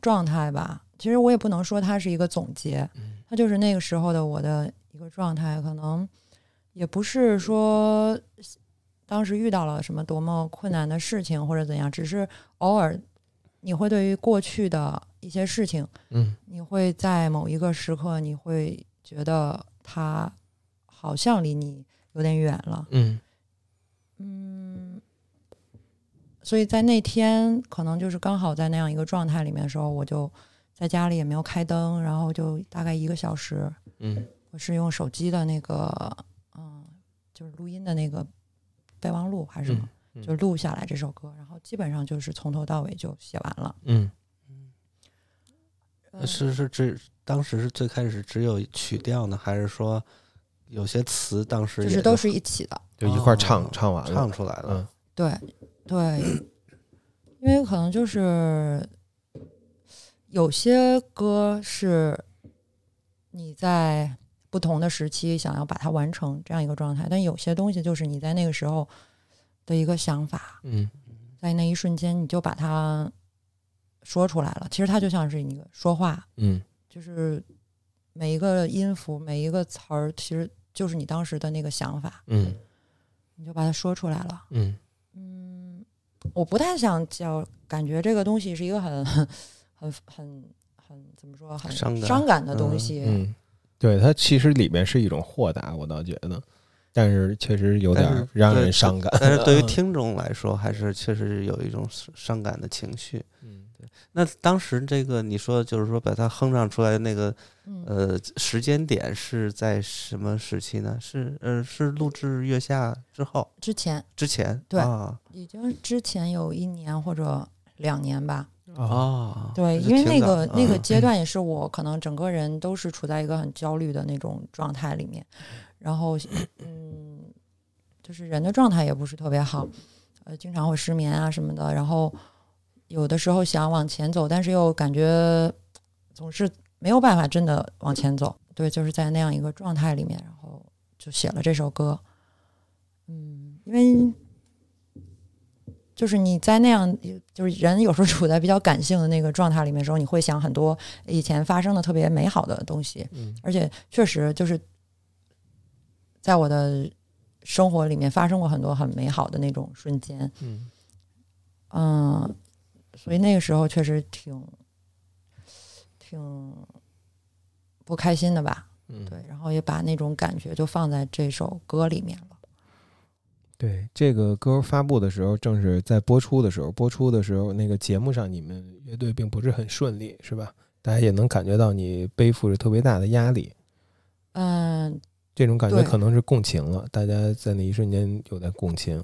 状态吧。其实我也不能说它是一个总结，它就是那个时候的我的一个状态，可能也不是说当时遇到了什么多么困难的事情或者怎样，只是偶尔你会对于过去的一些事情。嗯。你会在某一个时刻，你会觉得它好像离你有点远了，嗯。嗯，所以在那天可能就是刚好在那样一个状态里面的时候，我就在家里也没有开灯，然后就大概一个小时，嗯我是用手机的那个，嗯，就是录音的那个备忘录还是什么，嗯就录下来这首歌，然后基本上就是从头到尾就写完了。嗯嗯是是只当时是最开始只有曲调呢，还是说有些词当时也就是都是一起的。就一块唱、哦唱完了，唱出来了？嗯对对，因为可能就是有些歌是你在不同的时期想要把它完成这样一个状态，但有些东西就是你在那个时候的一个想法，嗯在那一瞬间你就把它说出来了。其实它就像是一个说话，嗯就是每一个音符、每一个词儿，其实就是你当时的那个想法，嗯你就把它说出来了。嗯嗯，我不太想叫，感觉这个东西是一个很、很、很、很怎么说，很伤感伤感的东西。嗯，对，它其实里面是一种豁达，我倒觉得，但是确实有点儿让人伤感。但是对于听众来说，还是确实有一种伤感的情绪。嗯那当时这个你说就是说把它哼唱出来的那个嗯，呃时间点是在什么时期呢？是呃是录制《月下》之后之前之前对啊已经之前有一年或者两年吧。啊啊对，因为那个那个嗯阶段也是我可能整个人都是处在一个很焦虑的那种状态里面，然后嗯，就是人的状态也不是特别好，呃，经常会失眠啊什么的，然后有的时候想往前走，但是又感觉总是没有办法真的往前走。对，就是在那样一个状态里面，然后就写了这首歌。嗯，因为就是你在那样，就是人有时候处在比较感性的那个状态里面的时候，你会想很多以前发生的特别美好的东西，嗯而且确实就是在我的生活里面发生过很多很美好的那种瞬间。嗯嗯，所以那个时候确实挺挺不开心的吧？嗯，对，然后也把那种感觉就放在这首歌里面了。对，这个歌发布的时候，正是在播出的时候。播出的时候，那个节目上你们乐队并不是很顺利，是吧？大家也能感觉到你背负着特别大的压力，嗯，这种感觉可能是共情了。大家在那一瞬间有点共情。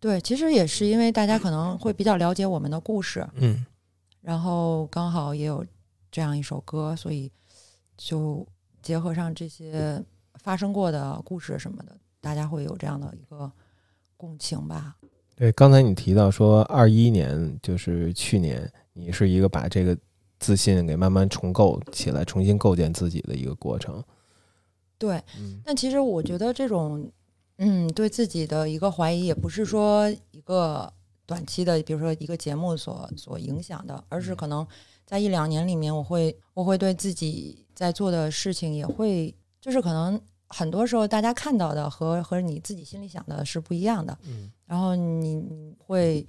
对，其实也是因为大家可能会比较了解我们的故事，嗯然后刚好也有这样一首歌，所以就结合上这些发生过的故事什么的，大家会有这样的一个共情吧。对，刚才你提到说，二一年就是去年，你是一个把这个自信给慢慢重构起来、重新构建自己的一个过程。对，嗯但其实我觉得这种，嗯，对自己的一个怀疑，也不是说一个短期的，比如说一个节目所所影响的，而是可能在一两年里面，我会我会对自己在做的事情也会，就是可能很多时候大家看到的和和你自己心里想的是不一样的，嗯。然后你你会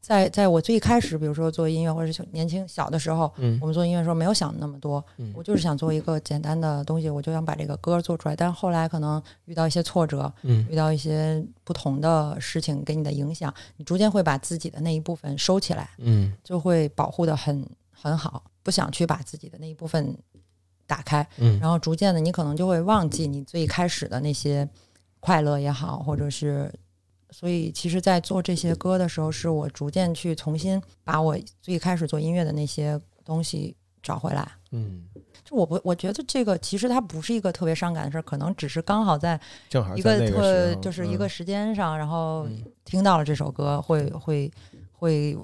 在在我最开始，比如说做音乐或者是年轻小的时候，嗯。我们做音乐的时候没有想那么多，嗯。我就是想做一个简单的东西，我就想把这个歌做出来。但是后来可能遇到一些挫折，嗯。遇到一些不同的事情给你的影响，你逐渐会把自己的那一部分收起来，嗯。就会保护的很很好，不想去把自己的那一部分打开，嗯然后逐渐的你可能就会忘记你最开始的那些快乐也好，或者是。所以，其实，在做这些歌的时候，是我逐渐去重新把我最开始做音乐的那些东西找回来。嗯，就我不，我觉得这个其实它不是一个特别伤感的事儿，可能只是刚好在一个特就是一个嗯时间上，然后嗯听到了这首歌，会会会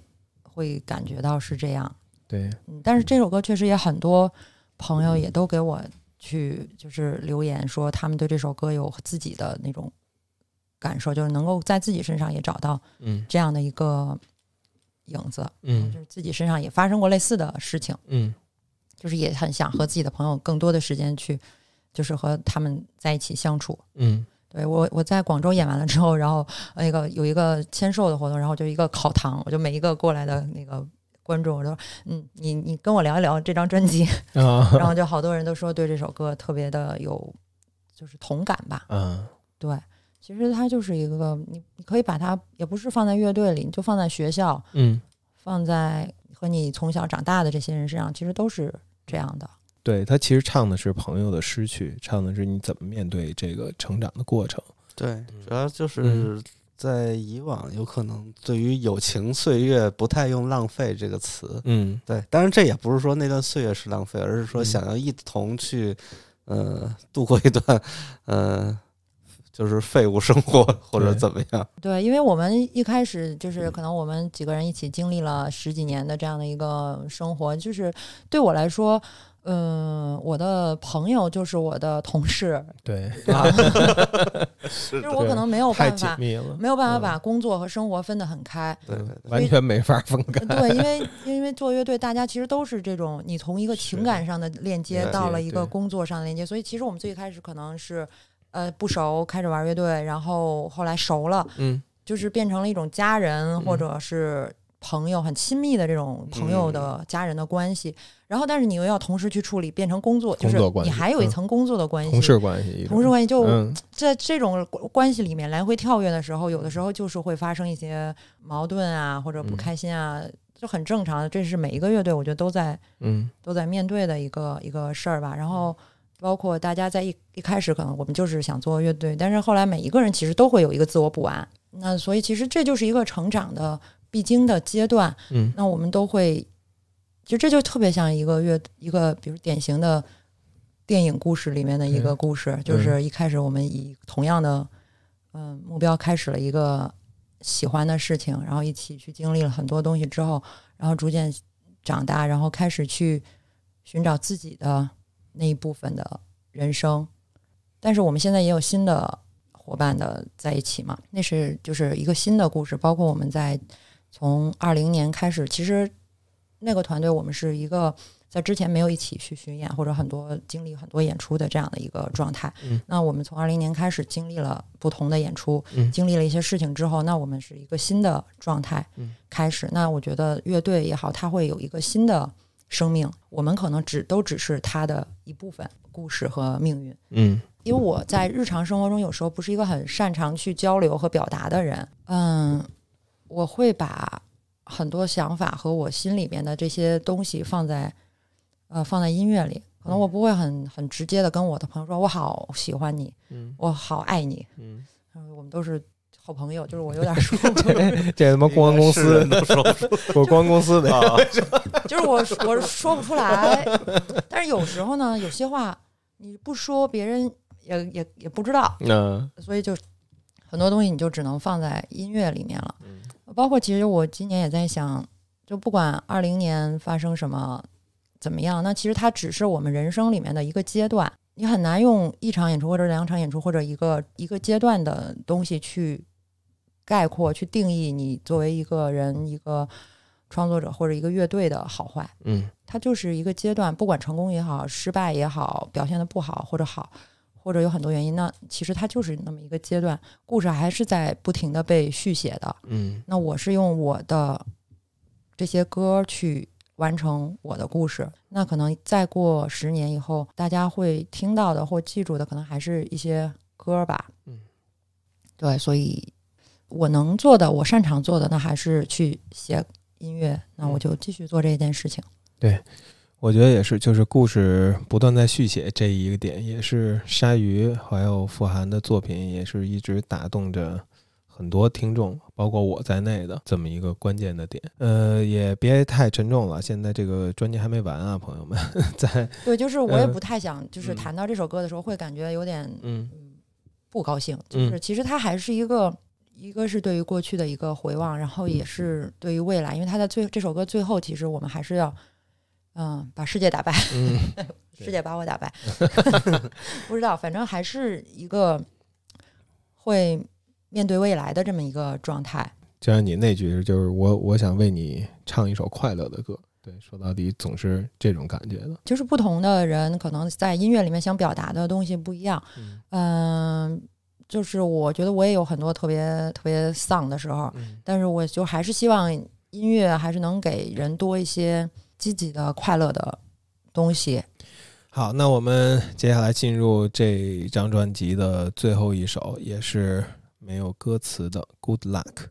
会感觉到是这样。对，嗯，但是这首歌确实也很多朋友也都给我去就是留言说，他们对这首歌有自己的那种感受，就是能够在自己身上也找到嗯这样的一个影子，嗯就嗯是自己身上也发生过类似的事情。嗯就是也很想和自己的朋友更多的时间去，就是和他们在一起相处。嗯对我，我在广州演完了之后，然后那个有一个签售的活动，然后就一个烤糖，我就每一个过来的那个观众，我都说，嗯，你你跟我聊一聊这张专辑，啊 然后就好多人都说对这首歌特别的有，就是同感吧。嗯对，其实它就是一个，你你可以把它也不是放在乐队里，你就放在学校，嗯，放在和你从小长大的这些人身上，其实都是这样的。对他其实唱的是朋友的失去，唱的是你怎么面对这个成长的过程。对，主要就是嗯在以往有可能对于友情岁月不太用“浪费”这个词。嗯对，当然这也不是说那段岁月是浪费，而是说嗯想要一同去，呃，度过一段，呃，就是废物生活或者怎么样。对，因为我们一开始就是可能我们几个人一起经历了十几年的这样的一个生活，就是对我来说，嗯、我的朋友就是我的同事，对，啊，就是我可能没有办法，紧密了，没有办法嗯。把工作和生活分得很开。对对对，完全没法分开。对，因为因为做乐队，大家其实都是这种，你从一个情感上的链接到了一个工作上的链接，所以其实我们最开始可能是，呃，不熟，开始玩乐队，然后后来熟了，嗯。就是变成了一种家人或嗯者是朋友，很亲密的这种朋友的家人的关系。然后，但是你又要同时去处理，变成工作，就是你还有一层工作的关系，同事关系，同事关系就嗯在这种关系里面来回跳跃的时候，有的时候就是会发生一些矛盾啊，或者不嗯开心啊，就很正常的。这是每一个乐队我觉得都在嗯都在面对的一个一个事儿吧。然后包括大家在一一开始可能我们就是想做乐队，但是后来每一个人其实都会有一个自我补完。那所以其实这就是一个成长的必经的阶段。嗯那我们都会，其实这就特别像一个乐一个比如典型的电影故事里面的一个故事，就是一开始我们以同样的嗯目标开始了一个喜欢的事情，然后一起去经历了很多东西之后，然后逐渐长大，然后开始去寻找自己的那一部分的人生。但是我们现在也有新的伙伴的在一起嘛，那是就是一个新的故事，包括我们在从二零年开始，其实那个团队我们是一个在之前没有一起去巡演或者很多经历很多演出的这样的一个状态。嗯那我们从二零年开始经历了不同的演出，嗯经历了一些事情之后，那我们是一个新的状态嗯开始。那我觉得乐队也好，它会有一个新的生命，我们可能只都只是它的一部分故事和命运。嗯因为我在日常生活中有时候不是一个很擅长去交流和表达的人，嗯，我会把很多想法和我心里面的这些东西放在呃放在音乐里，可能我不会很很直接的跟我的朋友说我好喜欢你，嗯。我好爱你，嗯，嗯，我们都是好朋友，就是我有点说不 这他妈公关公司人都说不出 我公关公司的，啊，就是我我说不出来，但是有时候呢，有些话你不说，别人也也也不知道，嗯。所以就很多东西你就只能放在音乐里面了。包括其实我今年也在想，就不管二零年发生什么怎么样，那其实它只是我们人生里面的一个阶段。你很难用一场演出或者两场演出或者一个一个阶段的东西去概括、去定义你作为一个人、一个创作者或者一个乐队的好坏。嗯它就是一个阶段，不管成功也好，失败也好，表现的不好或者好，或者有很多原因，那其实它就是那么一个阶段，故事还是在不停的被续写的。嗯那我是用我的这些歌去完成我的故事。那可能再过十年以后，大家会听到的或记住的，可能还是一些歌吧。嗯，对，所以我能做的，我擅长做的，那还是去写音乐。那我就继续做这件事情。我觉得也是，就是故事不断在续写这一个点，也是鲨鱼还有傅涵的作品，也是一直打动着很多听众，包括我在内的这么一个关键的点。呃，也别太沉重了，现在这个专辑还没完啊，朋友们，在对，就是我也嗯不太想，就是嗯谈到这首歌的时候，会感觉有点嗯不高兴。就嗯是其实它还是一个，一个是对于过去的一个回望，然后也是对于未来，因为它在最这首歌最后，其实我们还是要，嗯，把世界打败，嗯 世界把我打败，不知道，反正还是一个会面对未来的这么一个状态。就像你那句，就是我我想为你唱一首快乐的歌。对，说到底总是这种感觉的。就是不同的人可能在音乐里面想表达的东西不一样，嗯嗯，就是我觉得我也有很多特别特别丧的时候，嗯但是我就还是希望音乐还是能给人多一些积极的、快乐的东西。好，那我们接下来进入这张专辑的最后一首，也是没有歌词的《Good Luck》。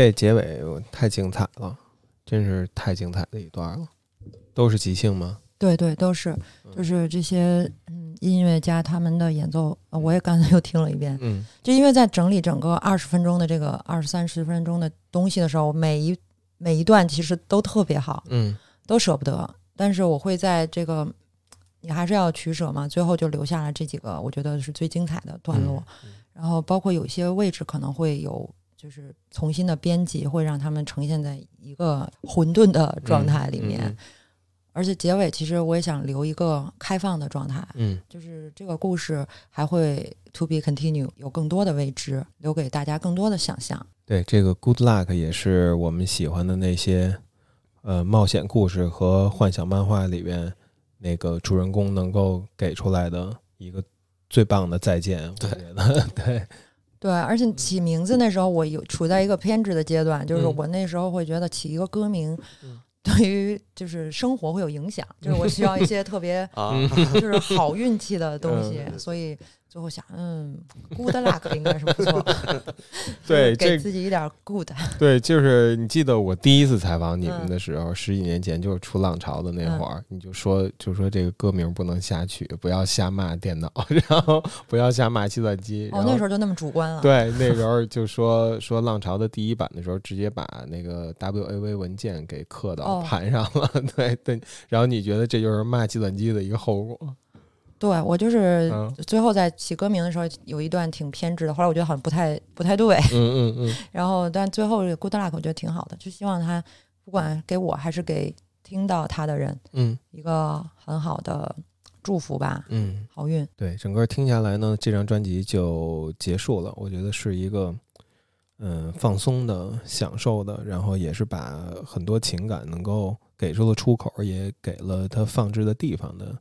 这结尾太精彩了，真是太精彩的一段了。都是即兴吗？对对，都是，嗯就是这些，嗯，嗯，音乐家他们的演奏，呃我也刚才又听了一遍。嗯就因为在整理整个二十分钟的这个二十三十分钟的东西的时候，每一每一段其实都特别好，嗯都舍不得。但是我会在这个，你还是要取舍嘛，最后就留下了这几个我觉得是最精彩的段落。然后包括有些位置可能会有就是重新的编辑，会让他们呈现在一个混沌的状态里面。嗯而且结尾其实我也想留一个开放的状态，嗯就是这个故事还会 to be continue，有更多的未知，留给大家更多的想象。对，这个 Good Luck 也是我们喜欢的那些呃冒险故事和幻想漫画里边那个主人公能够给出来的一个最棒的再见。我觉得 对，对，而且起名字那时候我有处在一个偏执的阶段，就是嗯。我那时候会觉得起一个歌名嗯，对于就是生活会有影响，就是我需要一些特别啊，就是好运气的东西，嗯。所以最后想，嗯，good luck 应该是不错，对 给自己一点 good。对，就是你记得我第一次采访你们嗯的时候，十几年前就是出浪潮的那会儿，你就说就说这个歌名不能瞎取，不要瞎骂电脑，然后不要瞎骂计算机。哦那时候就那么主观了。对，那时候就说说浪潮的第一版的时候，直接把那个 WAV 文件给刻到哦盘上了。对对，然后你觉得这就是骂计算机的一个后果？对我就是嗯最后在起歌名的时候有一段挺偏执的，后来我觉得好像不太不太对，嗯嗯嗯，然后但最后这个 good luck 我觉得挺好的，就希望他不管给我还是给听到他的人嗯一个很好的祝福吧，嗯，好运。对，整个听下来呢，这张专辑就结束了。我觉得是一个嗯放松的、享受的，然后也是把很多情感能够给出的出口，也给了他放置的地方的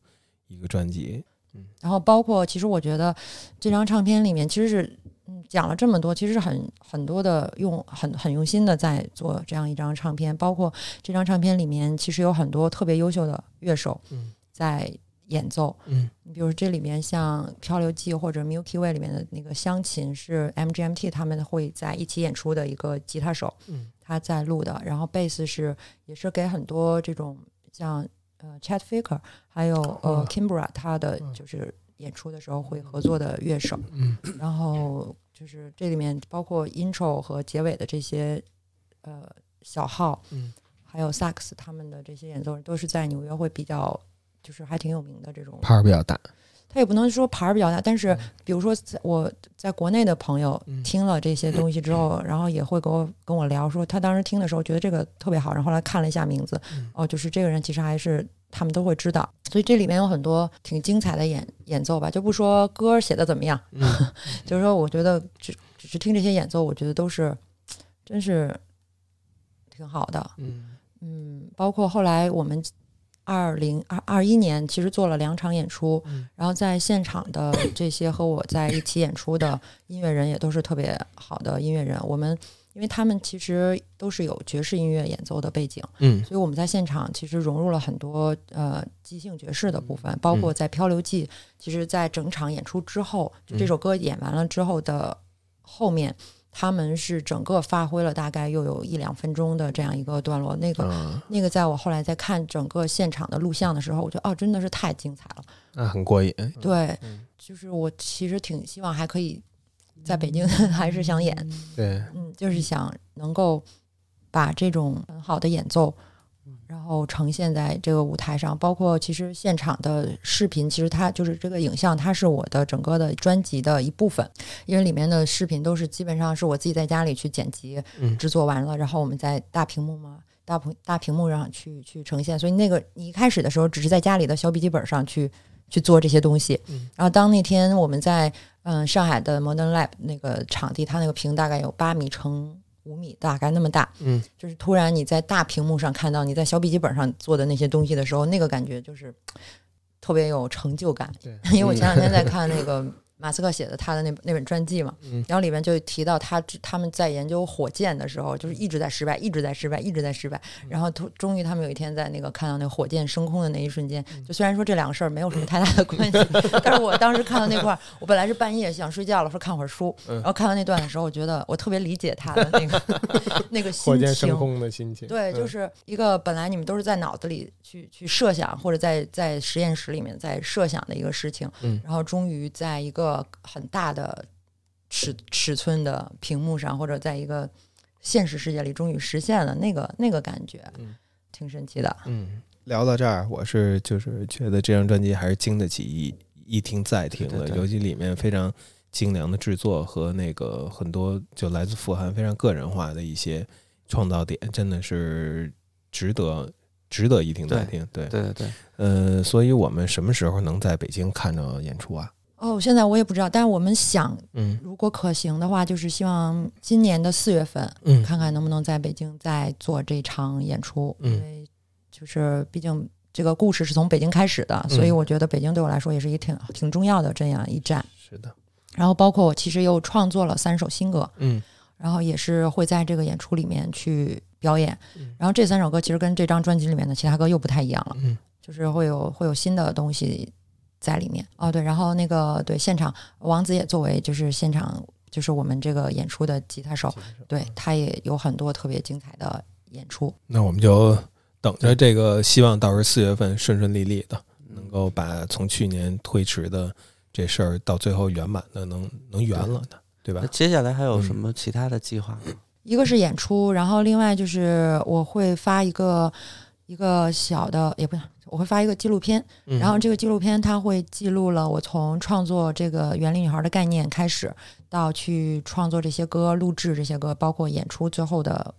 一个专辑。嗯然后包括其实我觉得这张唱片里面其实是嗯讲了这么多，其实是很很多的用很很用心的在做这样一张唱片，包括这张唱片里面其实有很多特别优秀的乐手嗯在演奏。嗯你比如这里面像《漂流记》或者《Milky Way》里面的那个湘琴是 MGMT 他们会在一起演出的一个吉他手，嗯他在录的。然后贝斯是也是给很多这种像呃，Chat Faker，还有呃 Kimbra 他的嗯就是演出的时候会合作的乐手。嗯 然后就是这里面包括 intro 和结尾的这些呃小号，嗯还有萨克斯他们的这些演奏人都是在纽约会比较就是还挺有名的这种牌儿比较大。他也不能说牌儿比较大，但是比如说在我在国内的朋友嗯。听了这些东西之后，然后也会跟我跟我聊说，他当时听的时候觉得这个特别好，然后后来看了一下名字嗯，哦，就是这个人其实还是他们都会知道，所以这里面有很多挺精彩的演演奏吧，就不说歌写的怎么样，嗯。就是说我觉得只只是听这些演奏，我觉得都是真是挺好的，嗯。嗯，包括后来我们二零二二一年其实做了两场演出，嗯然后在现场的 这些和我在一起演出的音乐人也都是特别好的音乐人。我们因为他们其实都是有爵士音乐演奏的背景，嗯所以我们在现场其实融入了很多呃即兴爵士的部分，包括在《漂流记》，其实在整场演出之后，就这首歌演完了之后的后面。他们是整个发挥了大概又有一两分钟的这样一个段落，那个啊，那个在我后来在看整个现场的录像的时候，我觉得哦，真的是太精彩了。那很过瘾。对嗯，就是我其实挺希望还可以在北京，还是想演，对，嗯，就是想能够把这种很好的演奏，然后呈现在这个舞台上。包括其实现场的视频，其实它就是这个影像，它是我的整个的专辑的一部分，因为里面的视频都是基本上是我自己在家里去剪辑，嗯制作完了，然后我们在大屏幕嘛。大屏大屏幕上去去呈现，所以那个你一开始的时候只是在家里的小笔记本上去去做这些东西，嗯然后当那天我们在嗯上海的 Modern Lab 那个场地，它那个屏大概有八米乘五米，大概那么大，嗯就是突然你在大屏幕上看到你在小笔记本上做的那些东西的时候，那个感觉就是特别有成就感。对，因为我前两天在 看那个马斯克写的他的那那本传记嘛，嗯。然后里面就提到他他们在研究火箭的时候，就是一直在失败，一直在失败，一直在失败，嗯。然后突终于他们有一天在那个看到那火箭升空的那一瞬间，嗯。就虽然说这两个事儿没有什么太大的关系，但是我当时看到那块儿，我本来是半夜想睡觉了，说看会儿书，嗯。然后看到那段的时候，我觉得我特别理解他的那个 那个心火箭升情。空的心情，对，就嗯是一个本来你们都是在脑子里去去设想，或者在在实验室里面在设想的一个事情，嗯。然后终于在一个很大的尺尺寸的屏幕上，或者在一个现实世界里，终于实现了那个那个感觉，嗯挺神奇的。嗯，聊到这儿，我是就是觉得这张专辑还是经得起一一听再听的，对对对尤其里面非常精良的制作和那个很多就来自富含非常个人化的一些创造点，真的是值得值得一听再听。对，对对对，呃，所以我们什么时候能在北京看到演出啊？哦，现在我也不知道，但是我们想，嗯。如果可行的话，就是希望今年的四月份，嗯。看看能不能在北京再做这场演出，嗯。因为就是毕竟这个故事是从北京开始的，所以嗯。我觉得北京对我来说也是一个挺挺重要的这样一站。是的，然后包括我其实又创作了三首新歌，嗯。然后也是会在这个演出里面去表演嗯。然后这三首歌其实跟这张专辑里面的其他歌又不太一样了，嗯。就是会有会有新的东西在里面。哦，对，然后那个对现场王子也作为就是现场就是我们这个演出的吉他手，对他也有很多特别精彩的演出。那我们就等着这个，希望到时候四月份顺顺利利的，能够把从去年推迟的这事儿到最后圆满的能能圆了的，对吧那？接下来还有嗯什么其他的计划吗？一个是演出，然后另外就是我会发一个一个小的，也不是，我会发一个纪录片，嗯然后这个纪录片它会记录了我从创作这个园林女孩的概念开始，到去创作这些歌、录制这些歌，包括演出最后的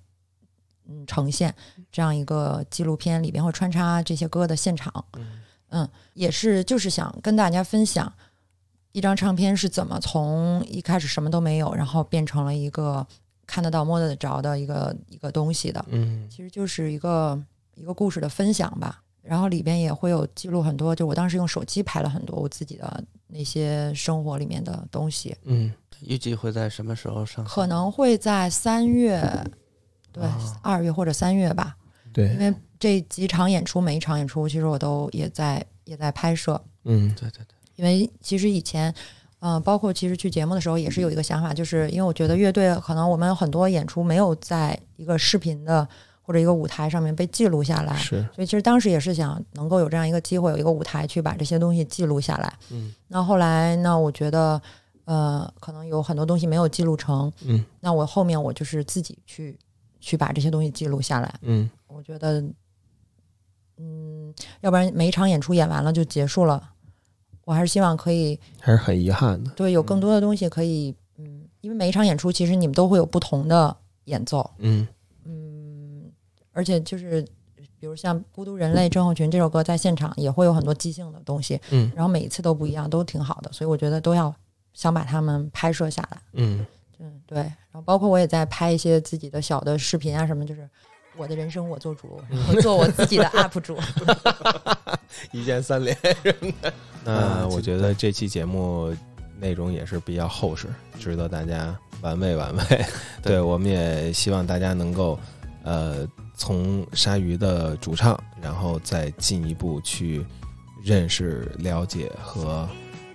嗯呈现，这样一个纪录片里边会穿插这些歌的现场，嗯，也是就是想跟大家分享一张唱片是怎么从一开始什么都没有，然后变成了一个看得到、摸得着的一个一个东西的。嗯其实就是一个一个故事的分享吧。然后里边也会有记录很多，就我当时用手机拍了很多我自己的那些生活里面的东西，嗯预计会在什么时候上？可能会在三月，对哦，二月或者三月吧。对因，为这几场演出，每一场演出其实我都也在也在拍摄，嗯对对对，因为其实以前，嗯、包括其实去节目的时候，也是有一个想法，就是因为我觉得乐队可能我们有很多演出没有在一个视频的或者一个舞台上面被记录下来，是，所以其实当时也是想能够有这样一个机会，有一个舞台去把这些东西记录下来。嗯。那后来呢，我觉得呃，可能有很多东西没有记录成，嗯。那我后面我就是自己去去把这些东西记录下来。嗯。我觉得，嗯，要不然每一场演出演完了就结束了，我还是希望可以还是很遗憾的。对有更多的东西可以，嗯，因为每一场演出其实你们都会有不同的演奏，嗯嗯，而且就是比如像《孤独人类症候群》这首歌，在现场也会有很多即兴的东西，嗯然后每一次都不一样，都挺好的，所以我觉得都要想把它们拍摄下来。嗯嗯，对，然后包括我也在拍一些自己的小的视频啊什么，就是我的人生我做主，然后做我自己的 UP 主。一键三连。那啊我觉得这期节目内容也是比较厚实，值得大家玩味玩味。对，我们也希望大家能够呃从鲨鱼的主唱，然后再进一步去认识、了解和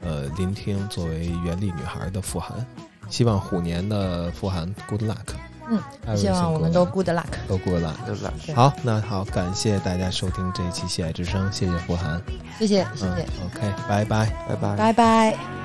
呃聆听作为原力女孩的傅涵。希望虎年的傅涵 good luck。嗯希望我们都 good luck。都 good luck。好，那好，感谢大家收听这一期《喜爱之声》，谢谢傅涵。谢谢谢嗯谢，，OK，拜拜。拜拜。拜拜。